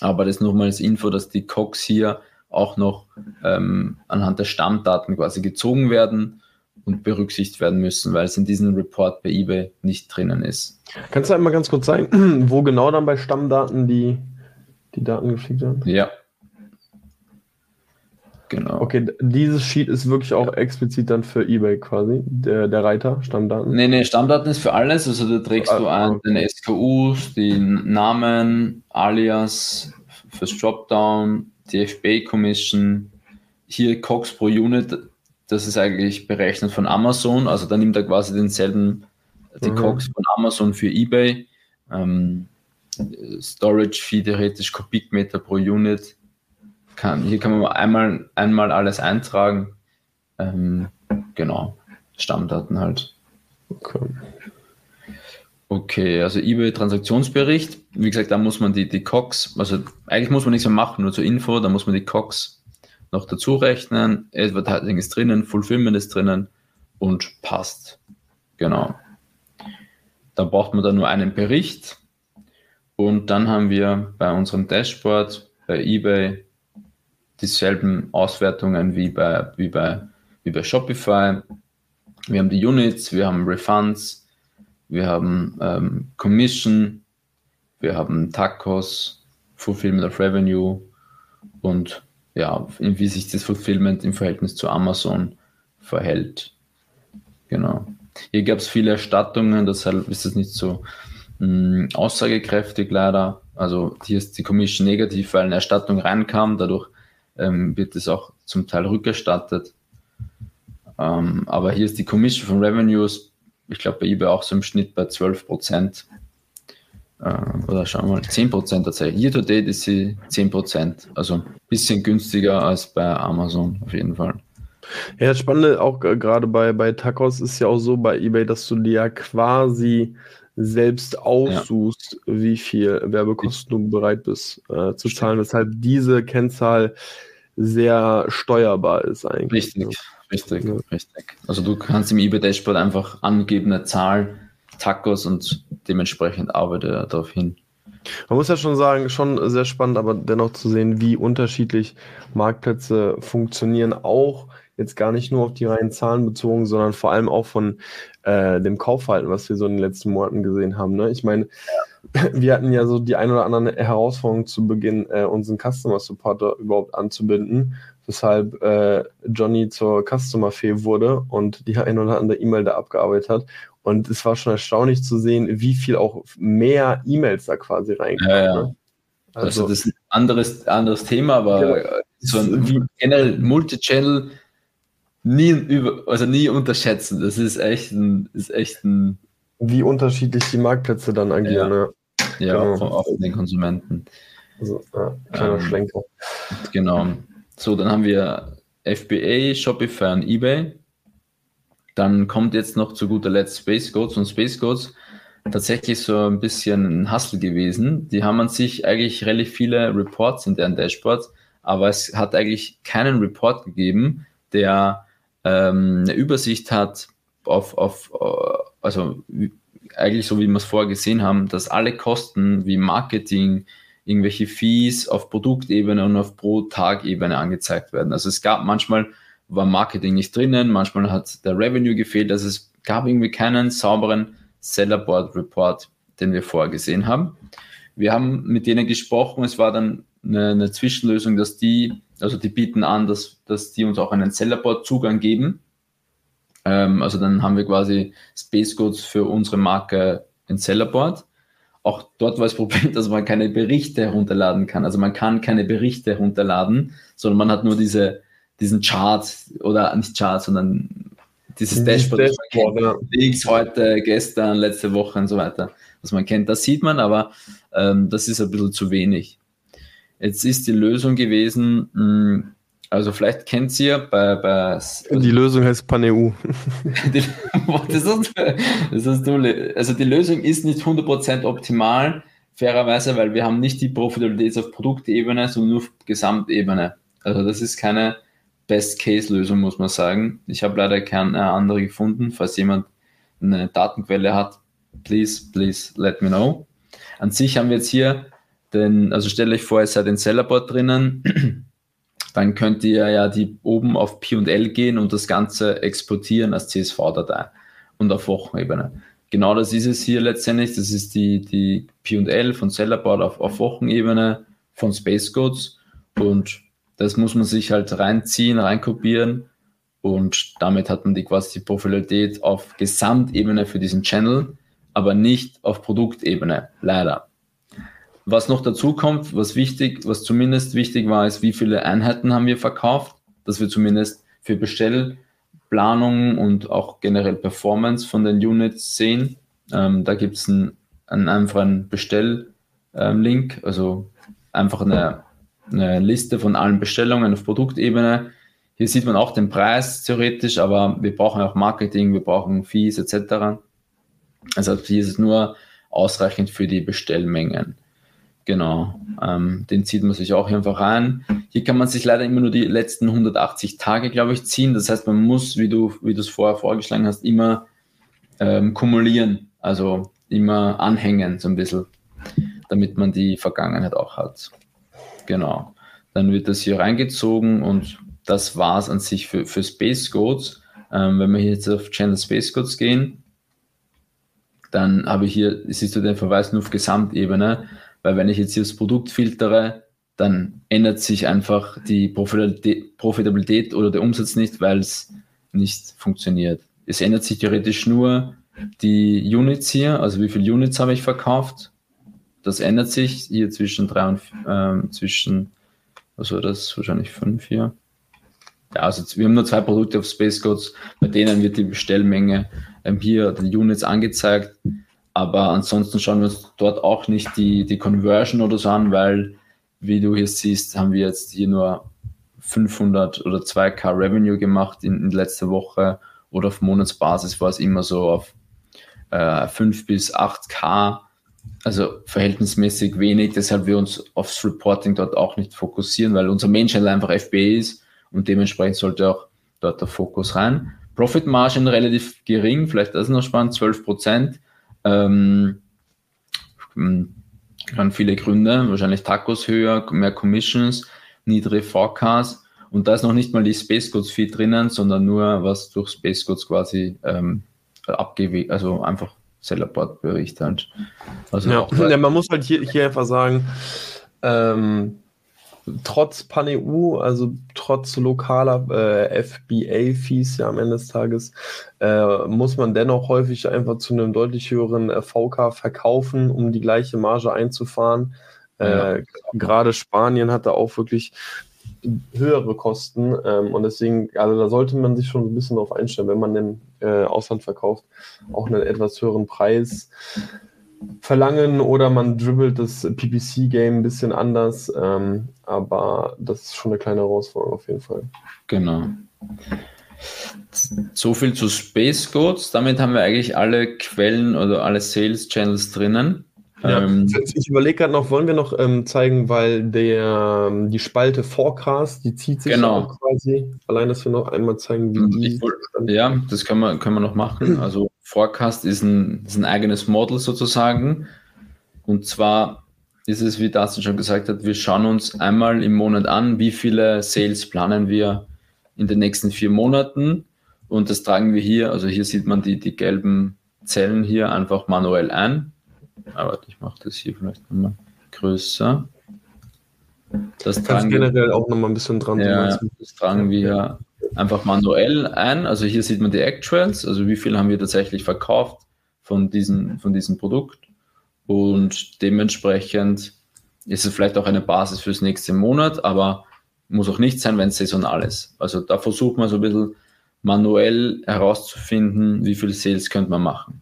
Aber das nochmal als Info, dass die Cox hier auch noch ähm, anhand der Stammdaten quasi gezogen werden und berücksichtigt werden müssen, weil es in diesem Report bei eBay nicht drinnen ist. Kannst du einmal ganz kurz zeigen, wo genau dann bei Stammdaten die, die Daten geschickt werden? Ja, Genau. Okay, dieses Sheet ist wirklich auch explizit dann für eBay quasi, der, der Reiter, Stammdaten? Nee, nee, Stammdaten ist für alles. Also da trägst ah, du ein okay. den SKUs, den Namen, Alias fürs Dropdown, die FBA Commission, hier Cox pro Unit, das ist eigentlich berechnet von Amazon. Also da nimmt er quasi denselben, die mhm. Cox von Amazon für eBay. Ähm, Storage Fee theoretisch Kubikmeter pro Unit kann, hier kann man einmal, einmal alles eintragen. Ähm, genau, Stammdaten halt. Okay. Okay, also eBay-Transaktionsbericht. Wie gesagt, da muss man die, die COX, also eigentlich muss man nichts mehr machen, nur zur Info, da muss man die COX noch dazu rechnen. Advertising ist drinnen, Fulfillment ist drinnen und passt. Genau. Dann braucht man da nur einen Bericht und dann haben wir bei unserem Dashboard bei eBay dieselben Auswertungen wie bei, wie bei, wie bei Shopify. Wir haben die Units, wir haben Refunds, wir haben ähm, Commission, wir haben Tacos, Fulfillment of Revenue und ja, wie sich das Fulfillment im Verhältnis zu Amazon verhält. Genau. Hier gab es viele Erstattungen, deshalb ist es nicht so mh, aussagekräftig leider. Also hier ist die Commission negativ, weil eine Erstattung reinkam, dadurch ähm, wird es auch zum Teil rückerstattet. Ähm, aber hier ist die Commission von Revenues, ich glaube bei eBay auch so im Schnitt bei 12 Prozent. Äh, oder schauen wir mal, 10 Prozent tatsächlich. Year to date ist sie 10 Prozent. Also ein bisschen günstiger als bei Amazon auf jeden Fall. Ja, das Spannende auch gerade bei, bei Tacos ist ja auch so bei eBay, dass du dir ja quasi selbst aussuchst, ja. wie viel Werbekosten du bereit bist äh, zu zahlen, weshalb diese Kennzahl sehr steuerbar ist eigentlich. Richtig, richtig, ja. richtig. Also du kannst im eBay-Dashboard einfach angeben eine Zahl, Tacos und dementsprechend arbeite er darauf hin. Man muss ja schon sagen, schon sehr spannend, aber dennoch zu sehen, wie unterschiedlich Marktplätze funktionieren, auch jetzt gar nicht nur auf die reinen Zahlen bezogen, sondern vor allem auch von äh, dem Kaufverhalten, was wir so in den letzten Monaten gesehen haben. Ne? Ich meine, wir hatten ja so die ein oder andere Herausforderung zu Beginn, äh, unseren Customer Supporter überhaupt anzubinden, weshalb äh, Johnny zur Customer Fee wurde und die ein oder andere E-Mail da abgearbeitet hat. Und es war schon erstaunlich zu sehen, wie viel auch mehr E-Mails da quasi reinkamen. Ja, ja. Ne? Also, also, das ist ein anderes, anderes Thema, aber ja, so ein, wie generell Multichannel nie über, also nie unterschätzen. Das ist echt ein, ist echt ein. Wie unterschiedlich die Marktplätze dann agieren, ja. Ja, ja genau. auch von den Konsumenten. Also, ja, kleiner ähm, Schlenker. Genau. So, dann haben wir FBA, Shopify und eBay. Dann kommt jetzt noch zu guter Letzt Space Goats und Space Goats tatsächlich so ein bisschen ein Hustle gewesen. Die haben an sich eigentlich relativ viele Reports in deren Dashboards, aber es hat eigentlich keinen Report gegeben, der ähm, eine Übersicht hat auf, auf äh, also eigentlich so wie wir es vorher gesehen haben, dass alle Kosten wie Marketing, irgendwelche Fees auf Produktebene und auf Pro-Tag-Ebene angezeigt werden. Also es gab manchmal war Marketing nicht drinnen, manchmal hat der Revenue gefehlt, also es gab irgendwie keinen sauberen Sellerboard Report, den wir vorher gesehen haben. Wir haben mit denen gesprochen, es war dann eine, eine Zwischenlösung, dass die also die bieten an, dass, dass die uns auch einen Sellerboard-Zugang geben. Ähm, also dann haben wir quasi Space Codes für unsere Marke in Sellerboard. Auch dort war das Problem, dass man keine Berichte herunterladen kann. Also man kann keine Berichte herunterladen, sondern man hat nur diese, diesen Chart oder nicht Chart, sondern dieses Dashboard, Dashboard ja. X heute, gestern, letzte Woche und so weiter, was man kennt. Das sieht man, aber ähm, das ist ein bisschen zu wenig. Jetzt ist die Lösung gewesen, hm, also vielleicht kennt ihr bei, bei Die Lösung heißt PanEU. das das also die Lösung ist nicht 100% optimal, fairerweise, weil wir haben nicht die Profitabilität auf Produktebene, sondern nur auf Gesamtebene. Also das ist keine Best-Case-Lösung, muss man sagen. Ich habe leider keine andere gefunden. Falls jemand eine Datenquelle hat, please, please let me know. An sich haben wir jetzt hier denn, also stelle euch vor, ihr seid in Sellerboard drinnen, dann könnt ihr ja die oben auf P&L gehen und das Ganze exportieren als CSV-Datei und auf Wochenebene. Genau das ist es hier letztendlich. Das ist die, die P&L von Sellerboard auf, auf Wochenebene von Space Codes und das muss man sich halt reinziehen, reinkopieren und damit hat man die quasi die Profilität auf Gesamtebene für diesen Channel, aber nicht auf Produktebene, leider. Was noch dazu kommt, was wichtig, was zumindest wichtig war, ist, wie viele Einheiten haben wir verkauft, dass wir zumindest für Bestellplanung und auch generell Performance von den Units sehen. Ähm, da gibt es einen, einen einfachen Bestelllink, ähm, also einfach eine, eine Liste von allen Bestellungen auf Produktebene. Hier sieht man auch den Preis theoretisch, aber wir brauchen auch Marketing, wir brauchen Fees etc. Also hier ist es nur ausreichend für die Bestellmengen. Genau, ähm, den zieht man sich auch einfach rein. Hier kann man sich leider immer nur die letzten 180 Tage, glaube ich, ziehen. Das heißt, man muss, wie du wie es vorher vorgeschlagen hast, immer ähm, kumulieren, also immer anhängen so ein bisschen, damit man die Vergangenheit auch hat. Genau. dann wird das hier reingezogen und das war es an sich für, für Space Codes. Ähm, wenn wir jetzt auf Channel Space Codes gehen, dann habe ich hier, siehst du den Verweis nur auf Gesamtebene, weil wenn ich jetzt hier das Produkt filtere, dann ändert sich einfach die Profitabilität, oder der Umsatz nicht, weil es nicht funktioniert. Es ändert sich theoretisch nur die Units hier, also wie viele Units habe ich verkauft. Das ändert sich hier zwischen drei und äh, zwischen, also das wahrscheinlich fünf hier. Ja, also wir haben nur zwei Produkte auf Space Codes, bei denen wird die Bestellmenge ähm, hier die Units angezeigt. Aber ansonsten schauen wir uns dort auch nicht die, die Conversion oder so an, weil, wie du hier siehst, haben wir jetzt hier nur 500 oder 2K Revenue gemacht in, in letzter Woche oder auf Monatsbasis war es immer so auf äh, 5 bis 8K, also verhältnismäßig wenig, deshalb wir uns aufs Reporting dort auch nicht fokussieren, weil unser Main einfach FBA ist und dementsprechend sollte auch dort der Fokus rein. Profit Margin relativ gering, vielleicht das ist noch spannend, 12 Prozent. Ähm, kann viele Gründe, wahrscheinlich Tacos höher, mehr Commissions, niedrige Forecasts und da ist noch nicht mal die Space Codes Fee drinnen, sondern nur was durch Space Codes quasi ähm, abgewegt, also einfach Sellerport Bericht halt. Also ja, ja, man muss halt hier, hier einfach sagen, ähm, trotz PanEU, also trotz lokaler äh, FBA-Fees ja am Ende des Tages, äh, muss man dennoch häufig einfach zu einem deutlich höheren äh, VK verkaufen, um die gleiche Marge einzufahren. Ja. Äh, gerade Spanien hatte auch wirklich höhere Kosten ähm, und deswegen, also da sollte man sich schon ein bisschen darauf einstellen, wenn man im äh, Ausland verkauft, auch einen etwas höheren Preis verlangen oder man dribbelt das PPC-Game ein bisschen anders. Ähm, aber das ist schon eine kleine Herausforderung auf jeden Fall. Genau. So viel zu Space Codes. Damit haben wir eigentlich alle Quellen oder alle Sales Channels drinnen. Ja. Ähm, ich überlege gerade noch, wollen wir noch ähm, zeigen, weil der, ähm, die Spalte Forecast, die zieht sich genau. quasi. Allein, dass wir noch einmal zeigen, wie die. Ja, das können wir, können wir noch machen. Also Forecast ist ein, ist ein eigenes Model sozusagen. Und zwar ist es, wie Dustin schon gesagt hat, wir schauen uns einmal im Monat an, wie viele Sales planen wir in den nächsten vier Monaten. Und das tragen wir hier, also hier sieht man die, die gelben Zellen hier einfach manuell ein. Aber ich mache das hier vielleicht nochmal größer. Das tragen generell wir, auch nochmal ein bisschen dran. Ja, das tragen wir einfach manuell ein. Also hier sieht man die Actuals, also wie viel haben wir tatsächlich verkauft von, diesen, von diesem Produkt. Und dementsprechend ist es vielleicht auch eine Basis fürs nächste Monat, aber muss auch nicht sein, wenn es saisonal ist. Also da versucht man so ein bisschen manuell herauszufinden, wie viel Sales könnte man machen.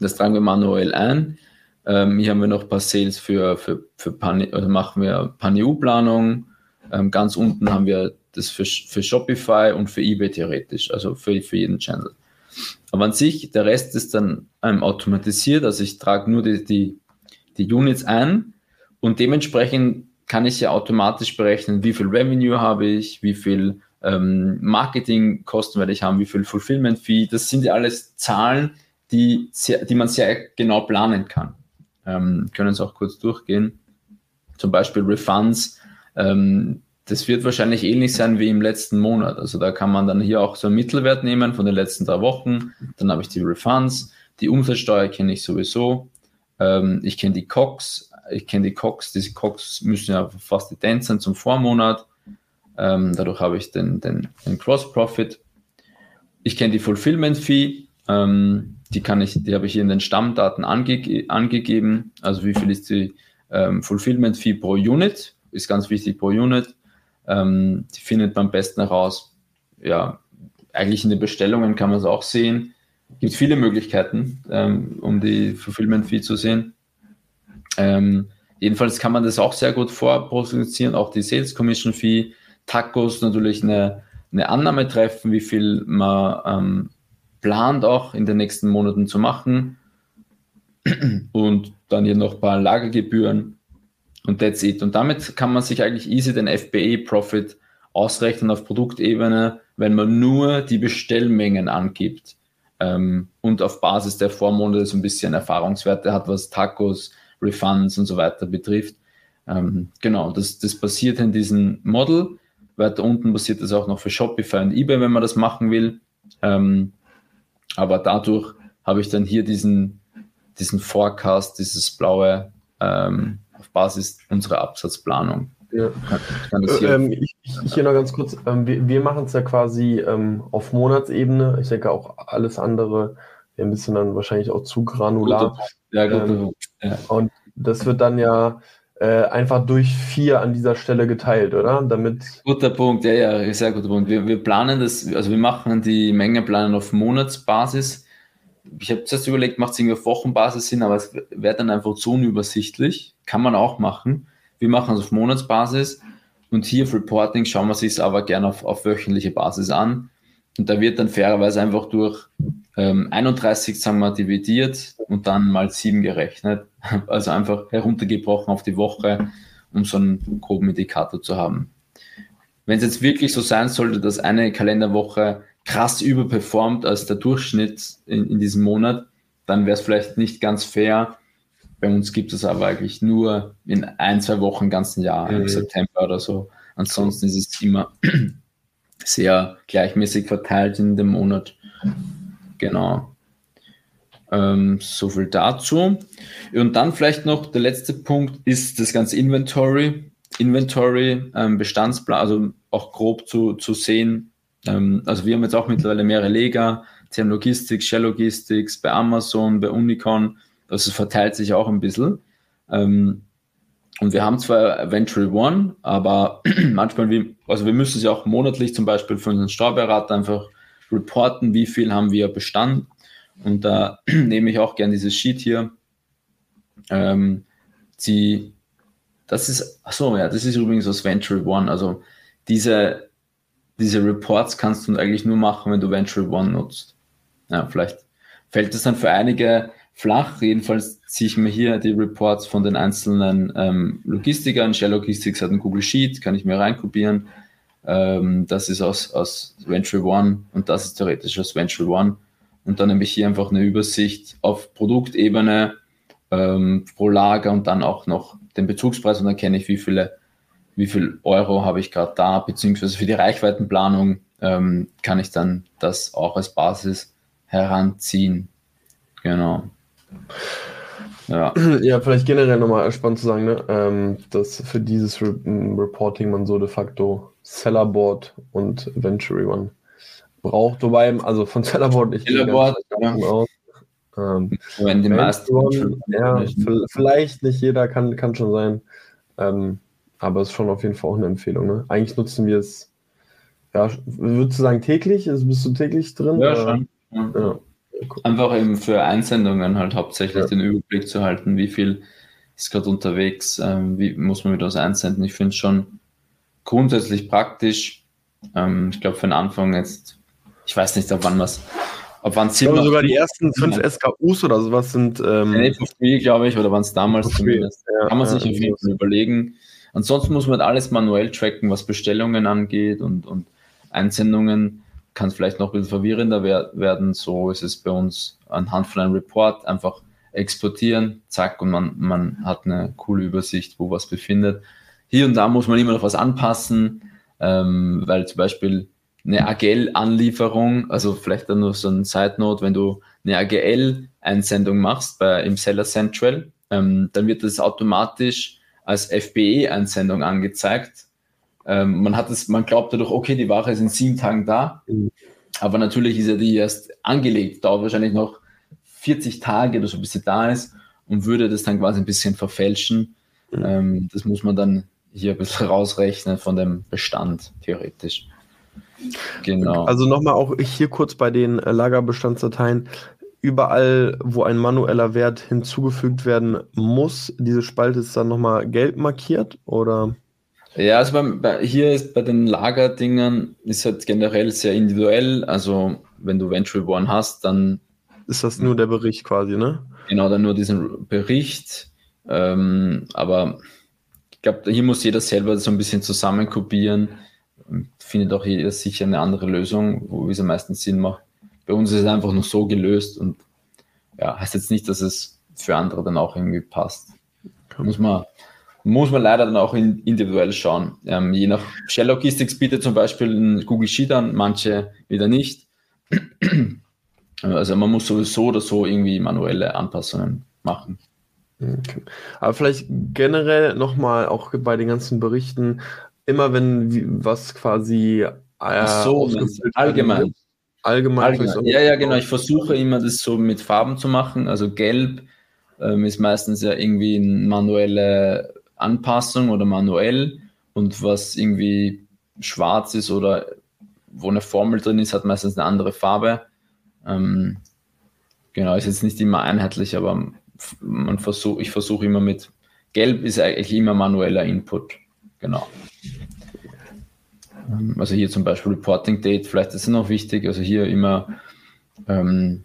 Das tragen wir manuell ein. Ähm, hier haben wir noch ein paar Sales für, für, für Pan, also machen wir PanEU-Planung. Ähm, ganz unten haben wir das für, für Shopify und für eBay theoretisch, also für, für jeden Channel. Aber an sich, der Rest ist dann ähm, automatisiert, also ich trage nur die, die, die Units ein und dementsprechend kann ich ja automatisch berechnen, wie viel Revenue habe ich, wie viel ähm, Marketingkosten werde ich haben, wie viel Fulfillment Fee. Das sind ja alles Zahlen, die, sehr, die man sehr genau planen kann. Ähm, können es auch kurz durchgehen. Zum Beispiel Refunds. Ähm, das wird wahrscheinlich ähnlich sein wie im letzten Monat. Also da kann man dann hier auch so einen Mittelwert nehmen von den letzten drei Wochen. Dann habe ich die Refunds. Die Umsatzsteuer kenne ich sowieso. Ähm, ich kenne die COX. Ich kenne die COX. Diese COX müssen ja fast ident sein zum Vormonat. Ähm, dadurch habe ich den, den, den Cross Profit. Ich kenne die Fulfillment Fee. Ähm, die die habe ich hier in den Stammdaten ange angegeben. Also wie viel ist die ähm, Fulfillment Fee pro Unit? Ist ganz wichtig pro Unit. Ähm, die findet man am besten heraus. Ja, eigentlich in den Bestellungen kann man es auch sehen. Es gibt viele Möglichkeiten, ähm, um die Fulfillment Fee zu sehen. Ähm, jedenfalls kann man das auch sehr gut vorproduzieren, auch die Sales Commission Fee, Tacos natürlich eine, eine Annahme treffen, wie viel man ähm, plant auch in den nächsten Monaten zu machen. Und dann hier noch ein paar Lagergebühren und that's it. Und damit kann man sich eigentlich easy den FBA-Profit ausrechnen auf Produktebene, wenn man nur die Bestellmengen angibt ähm, und auf Basis der Vormonate so ein bisschen Erfahrungswerte hat, was Tacos, Refunds und so weiter betrifft. Ähm, genau, das, das basiert in diesem Model. Weiter unten basiert das auch noch für Shopify und eBay, wenn man das machen will. Ähm, aber dadurch habe ich dann hier diesen, diesen Forecast, dieses blaue ähm, auf Basis unserer Absatzplanung. Ja. Äh, ähm, ich, ich, hier noch ganz kurz, ähm, wir, wir machen es ja quasi ähm, auf Monatsebene. Ich denke auch alles andere wäre ein bisschen dann wahrscheinlich auch zu granular. Ja, gut. Ähm, ja. Und das wird dann ja äh, einfach durch vier an dieser Stelle geteilt, oder? Damit guter Punkt, ja, ja, sehr guter Punkt. Wir, wir planen das, also wir machen die Menge planen auf Monatsbasis. Ich habe zuerst überlegt, macht es irgendwie auf Wochenbasis Sinn, aber es wäre dann einfach zu unübersichtlich. Kann man auch machen. Wir machen es auf Monatsbasis und hier auf Reporting schauen wir sich aber gerne auf, auf wöchentliche Basis an. Und da wird dann fairerweise einfach durch ähm, 31, sagen wir, dividiert und dann mal 7 gerechnet. Also einfach heruntergebrochen auf die Woche, um so einen groben Indikator zu haben. Wenn es jetzt wirklich so sein sollte, dass eine Kalenderwoche krass überperformt als der Durchschnitt in, in diesem Monat, dann wäre es vielleicht nicht ganz fair. Bei uns gibt es aber eigentlich nur in ein, zwei Wochen im ganzen Jahr, mhm. im September oder so. Ansonsten ist es immer sehr gleichmäßig verteilt in dem Monat. Genau. Ähm, so viel dazu. Und dann vielleicht noch der letzte Punkt ist das ganze Inventory. Inventory, ähm, Bestandsplan, also auch grob zu, zu sehen. Ähm, also wir haben jetzt auch mittlerweile mehrere Lega, TM Logistics, Shell Logistics, bei Amazon, bei Unicon. Also es verteilt sich auch ein bisschen. Ähm, und wir haben zwar Venture One, aber manchmal, wie, also wir müssen sie auch monatlich zum Beispiel für unseren Steuerberater einfach reporten, wie viel haben wir Bestand. Und da nehme ich auch gerne dieses Sheet hier. Ähm, die, das ist, achso, ja, das ist übrigens aus Venture One. Also diese, diese Reports kannst du eigentlich nur machen, wenn du Venture One nutzt. Ja, vielleicht fällt es dann für einige flach. Jedenfalls ziehe ich mir hier die Reports von den einzelnen ähm, Logistikern. Shell Logistics hat ein Google Sheet, kann ich mir reinkopieren. Ähm, das ist aus, aus Venture One und das ist theoretisch aus Venture One. Und dann habe ich hier einfach eine Übersicht auf Produktebene ähm, pro Lager und dann auch noch den Bezugspreis und dann kenne ich, wie viele, wie viel Euro habe ich gerade da, beziehungsweise für die Reichweitenplanung ähm, kann ich dann das auch als Basis heranziehen. Genau. Ja. ja, vielleicht generell nochmal spannend zu sagen, ne? ähm, dass für dieses Re Reporting man so de facto Sellerboard und Venturi One braucht. Wobei, also von Sellerboard nicht Sellerboard, ja. aus. Ähm, Wenn die meisten One, ja, vielleicht nicht jeder, kann, kann schon sein. Ähm, aber es ist schon auf jeden Fall auch eine Empfehlung. Ne? Eigentlich nutzen wir es, ja, würdest du sagen täglich? Also bist du täglich drin? Ja, schon. Ja. ja. Einfach eben für Einsendungen halt hauptsächlich ja. den Überblick zu halten, wie viel ist gerade unterwegs, ähm, wie muss man wieder was einsenden. Ich finde es schon grundsätzlich praktisch. Ähm, ich glaube, für den Anfang jetzt, ich weiß nicht, ab wann was, ab wann Sinn sogar die ersten fünf SKUs oder sowas sind. Ähm, nee, glaube ich, oder waren es damals zumindest. Ja, Kann man sich ja, auf jeden Fall überlegen. Ansonsten muss man alles manuell tracken, was Bestellungen angeht und, und Einsendungen kann es vielleicht noch ein bisschen verwirrender werden. So ist es bei uns anhand von einem Report einfach exportieren, zack, und man, man hat eine coole Übersicht, wo was befindet. Hier und da muss man immer noch was anpassen, ähm, weil zum Beispiel eine AGL-Anlieferung, also vielleicht dann nur so ein Side-Note, wenn du eine AGL-Einsendung machst bei, im Seller Central, ähm, dann wird das automatisch als FBE-Einsendung angezeigt ähm, man hat es, man glaubt dadurch, okay, die Ware ist in sieben Tagen da, mhm. aber natürlich ist ja die erst angelegt, dauert wahrscheinlich noch 40 Tage oder so, bis sie da ist und würde das dann quasi ein bisschen verfälschen. Mhm. Ähm, das muss man dann hier ein bisschen rausrechnen von dem Bestand, theoretisch. Genau. Also nochmal auch hier kurz bei den äh, Lagerbestandsdateien. Überall, wo ein manueller Wert hinzugefügt werden muss, diese Spalte ist dann nochmal gelb markiert oder? Ja, also bei, bei, hier ist bei den Lagerdingern ist halt generell sehr individuell. Also wenn du Venture One hast, dann ist das nur der Bericht quasi, ne? Genau, dann nur diesen Bericht. Ähm, aber ich glaube, hier muss jeder selber so ein bisschen zusammenkopieren. Findet auch jeder sicher eine andere Lösung, wo es am meisten Sinn macht. Bei uns ist es einfach nur so gelöst und ja, heißt jetzt nicht, dass es für andere dann auch irgendwie passt. Muss man muss man leider dann auch in, individuell schauen. Ähm, je nach Shell Logistics bietet zum Beispiel ein Google Sheet an, manche wieder nicht. Also man muss sowieso oder so irgendwie manuelle Anpassungen machen. Okay. Aber vielleicht generell nochmal auch bei den ganzen Berichten, immer wenn was quasi äh, so, allgemein. Allgemein. allgemein. Ja, ja, genau. Ich versuche immer das so mit Farben zu machen. Also gelb ähm, ist meistens ja irgendwie eine manuelle Anpassung oder manuell und was irgendwie schwarz ist oder wo eine Formel drin ist, hat meistens eine andere Farbe. Ähm, genau, ist jetzt nicht immer einheitlich, aber man versuch, ich versuche immer mit Gelb ist eigentlich immer manueller Input. Genau. Ähm, also hier zum Beispiel Reporting Date, vielleicht ist es noch wichtig. Also hier immer, ähm,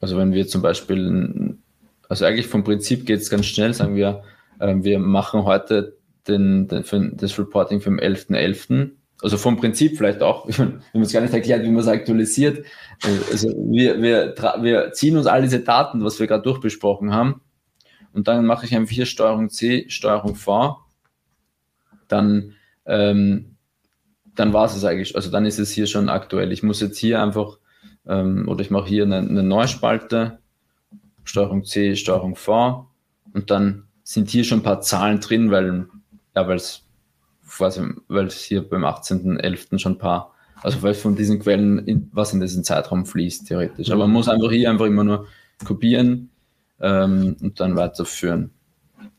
also wenn wir zum Beispiel, also eigentlich vom Prinzip geht es ganz schnell, sagen wir, wir machen heute den, den, das Reporting den 11.11. .11. Also vom Prinzip vielleicht auch, wir haben uns gar nicht erklärt, wie man es aktualisiert. Äh, also wir, wir, wir ziehen uns all diese Daten, was wir gerade durchbesprochen haben, und dann mache ich einfach hier Steuerung C, Steuerung V. Dann, ähm, dann war es eigentlich, also dann ist es hier schon aktuell. Ich muss jetzt hier einfach, ähm, oder ich mache hier eine, eine Neuspalte, Steuerung C, Steuerung V, und dann sind hier schon ein paar Zahlen drin, weil ja, weil es weil es hier beim 18.11. schon ein paar, also weil von diesen Quellen in, was in diesen Zeitraum fließt, theoretisch. Aber man muss einfach hier einfach immer nur kopieren ähm, und dann weiterführen.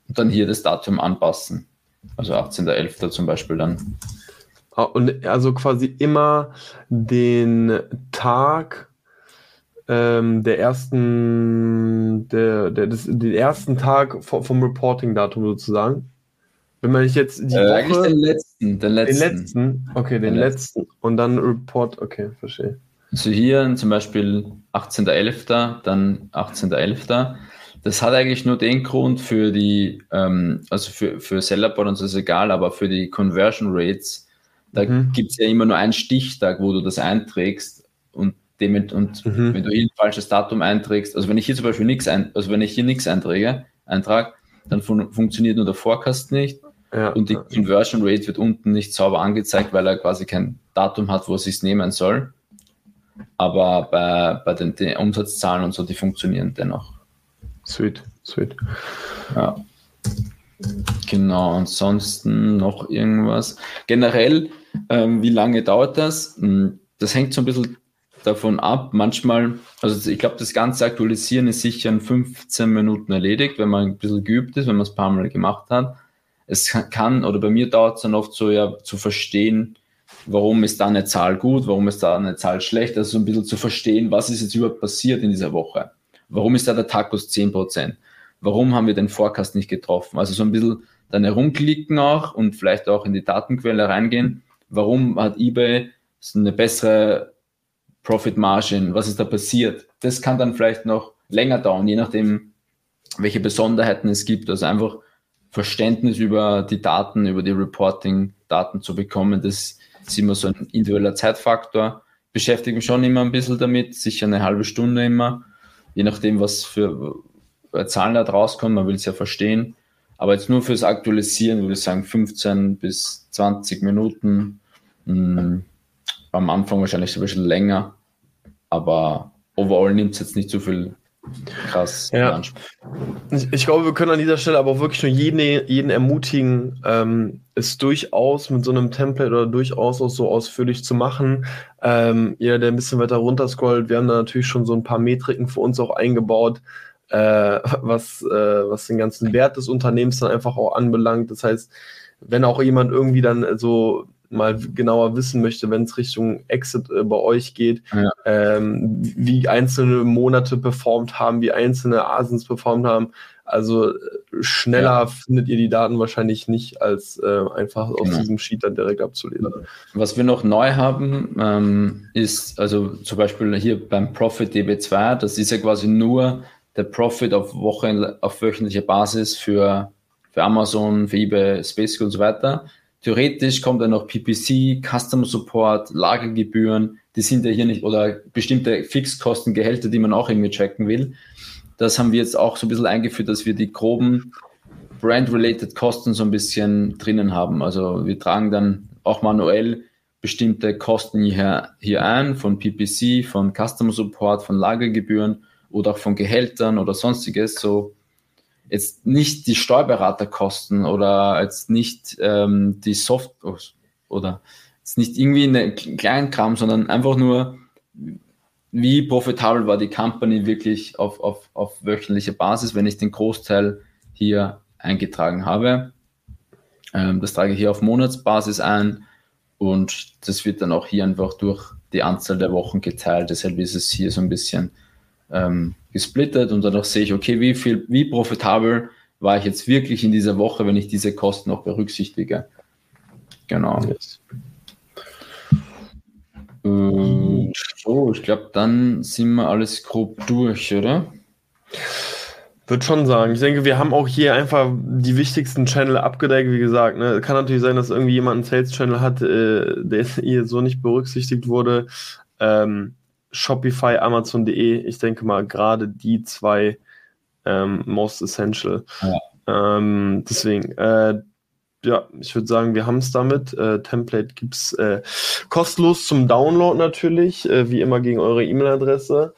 Und dann hier das Datum anpassen. Also 18.11. zum Beispiel dann. Ah, und also quasi immer den Tag ähm, der ersten, der, der, des, den ersten Tag vom Reporting-Datum sozusagen. Wenn man jetzt die äh, Woche, eigentlich den letzten, den letzten. Den letzten, okay, den, den letzten. letzten. Und dann Report, okay, verstehe. Also hier zum Beispiel 18.11., dann 18.11. Das hat eigentlich nur den Grund für die, ähm, also für, für Sellerboard und so ist egal, aber für die Conversion Rates, da mhm. gibt es ja immer nur einen Stichtag, wo du das einträgst dem, und mhm. wenn du hier ein falsches Datum einträgst, also wenn ich hier zum Beispiel nichts ein, also wenn ich hier nichts einträge, eintrage, dann fun funktioniert nur der Forecast nicht ja. und die Conversion Rate wird unten nicht sauber angezeigt, weil er quasi kein Datum hat, wo es sich nehmen soll. Aber bei, bei den, den, Umsatzzahlen und so, die funktionieren dennoch. Sweet, sweet. Ja. Genau, ansonsten noch irgendwas. Generell, ähm, wie lange dauert das? Hm, das hängt so ein bisschen davon ab. Manchmal, also ich glaube, das ganze Aktualisieren ist sicher in 15 Minuten erledigt, wenn man ein bisschen geübt ist, wenn man es ein paar Mal gemacht hat. Es kann, oder bei mir dauert es dann oft so, ja, zu verstehen, warum ist da eine Zahl gut, warum ist da eine Zahl schlecht, also ein bisschen zu verstehen, was ist jetzt überhaupt passiert in dieser Woche. Warum ist da der Tacos 10%? Warum haben wir den Forecast nicht getroffen? Also so ein bisschen dann herumklicken auch und vielleicht auch in die Datenquelle reingehen. Warum hat eBay eine bessere Profit Margin, was ist da passiert. Das kann dann vielleicht noch länger dauern, je nachdem, welche Besonderheiten es gibt. Also einfach Verständnis über die Daten, über die Reporting-Daten zu bekommen, das ist immer so ein individueller Zeitfaktor. Beschäftige mich schon immer ein bisschen damit, sicher eine halbe Stunde immer, je nachdem, was für Zahlen da rauskommen, man will es ja verstehen. Aber jetzt nur fürs Aktualisieren würde ich sagen 15 bis 20 Minuten. Hm, am Anfang wahrscheinlich ein bisschen länger, aber overall nimmt es jetzt nicht so viel krass ja. Ich, ich, glaube, wir können an dieser Stelle aber auch wirklich nur jeden, jeden ermutigen, ähm, es durchaus mit so einem Template oder durchaus auch so ausführlich zu machen. Ähm, jeder, der ein bisschen weiter runterscrollt, wir haben da natürlich schon so ein paar Metriken für uns auch eingebaut, äh, was, äh, was den ganzen Wert des Unternehmens dann einfach auch anbelangt. Das heißt, wenn auch jemand irgendwie dann so mal genauer wissen möchte, wenn es Richtung Exit äh, bei euch geht, ja. ähm, wie einzelne Monate performt haben, wie einzelne Asens performt haben. Also äh, schneller ja. findet ihr die Daten wahrscheinlich nicht, als äh, einfach aus genau. diesem Sheet dann direkt abzulesen. Was wir noch neu haben, ähm, ist also zum Beispiel hier beim Profit DB2, das ist ja quasi nur der Profit auf, Wochen, auf wöchentlicher Basis für, für Amazon, für eBay, Space und so weiter. Theoretisch kommt dann noch PPC, Customer Support, Lagergebühren, die sind ja hier nicht, oder bestimmte Fixkosten, Gehälter, die man auch irgendwie tracken will. Das haben wir jetzt auch so ein bisschen eingeführt, dass wir die groben Brand-related Kosten so ein bisschen drinnen haben. Also wir tragen dann auch manuell bestimmte Kosten hier, hier ein, von PPC, von Customer Support, von Lagergebühren oder auch von Gehältern oder sonstiges. So jetzt nicht die Steuerberaterkosten oder jetzt nicht ähm, die Soft oder jetzt nicht irgendwie eine Kleinkram, sondern einfach nur, wie profitabel war die Company wirklich auf, auf, auf wöchentlicher Basis, wenn ich den Großteil hier eingetragen habe. Ähm, das trage ich hier auf Monatsbasis ein und das wird dann auch hier einfach durch die Anzahl der Wochen geteilt. Deshalb ist es hier so ein bisschen ähm, gesplittet und dadurch sehe ich, okay, wie viel, wie profitabel war ich jetzt wirklich in dieser Woche, wenn ich diese Kosten noch berücksichtige. Genau. Yes. So, ich glaube, dann sind wir alles grob durch, oder? Würde schon sagen. Ich denke, wir haben auch hier einfach die wichtigsten Channel abgedeckt. Wie gesagt, ne, kann natürlich sein, dass irgendwie jemand einen Sales-Channel hat, äh, der hier so nicht berücksichtigt wurde. Ähm, Shopify, Amazon.de, ich denke mal, gerade die zwei ähm, most essential. Ja. Ähm, deswegen, äh, ja, ich würde sagen, wir haben es damit. Äh, Template gibt es äh, kostenlos zum Download natürlich, äh, wie immer gegen eure E-Mail-Adresse.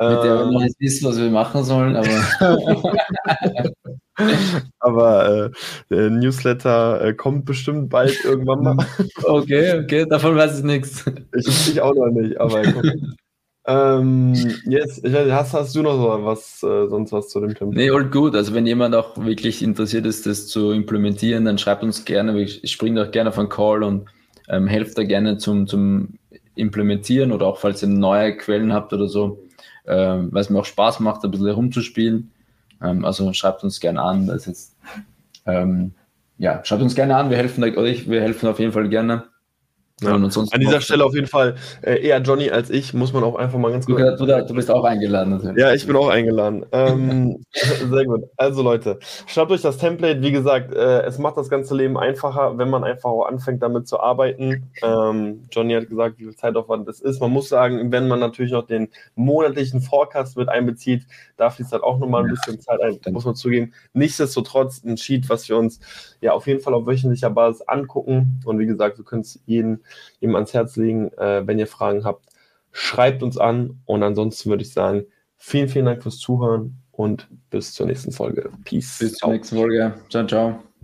Mit der wir noch nicht wissen, was wir machen sollen, aber. aber äh, der Newsletter äh, kommt bestimmt bald irgendwann mal. okay, okay, davon weiß ich nichts. Ich, ich auch noch nicht, aber ähm, yes, hast, hast du noch was, äh, sonst was zu dem Thema? Nee, all gut. Also wenn jemand auch wirklich interessiert ist, das zu implementieren, dann schreibt uns gerne. Ich springe auch gerne auf einen Call und ähm, helft da gerne zum, zum Implementieren oder auch falls ihr neue Quellen habt oder so, ähm, weil es mir auch Spaß macht, ein bisschen herumzuspielen. Ähm, also schreibt uns gerne an. Das ist, ähm, ja, schreibt uns gerne an. Wir helfen, ich, wir helfen auf jeden Fall gerne. Ja. An dieser Stelle auf jeden Fall äh, eher Johnny als ich, muss man auch einfach mal ganz kurz. Du, du, du, bist auch eingeladen. Natürlich. Ja, ich bin auch eingeladen. Ähm, sehr gut. Also Leute, schnappt euch das Template. Wie gesagt, äh, es macht das ganze Leben einfacher, wenn man einfach auch anfängt, damit zu arbeiten. Ähm, Johnny hat gesagt, wie viel Zeitaufwand das ist. Man muss sagen, wenn man natürlich noch den monatlichen Forecast mit einbezieht, da fließt halt auch nochmal ein bisschen Zeit ein, muss man zugeben. Nichtsdestotrotz ein Sheet, was wir uns ja auf jeden Fall auf wöchentlicher Basis angucken. Und wie gesagt, wir können es jeden ihm ans Herz legen. Äh, wenn ihr Fragen habt, schreibt uns an. Und ansonsten würde ich sagen, vielen, vielen Dank fürs Zuhören und bis zur nächsten Folge. Peace. Bis zur nächsten Folge. Ciao, ciao.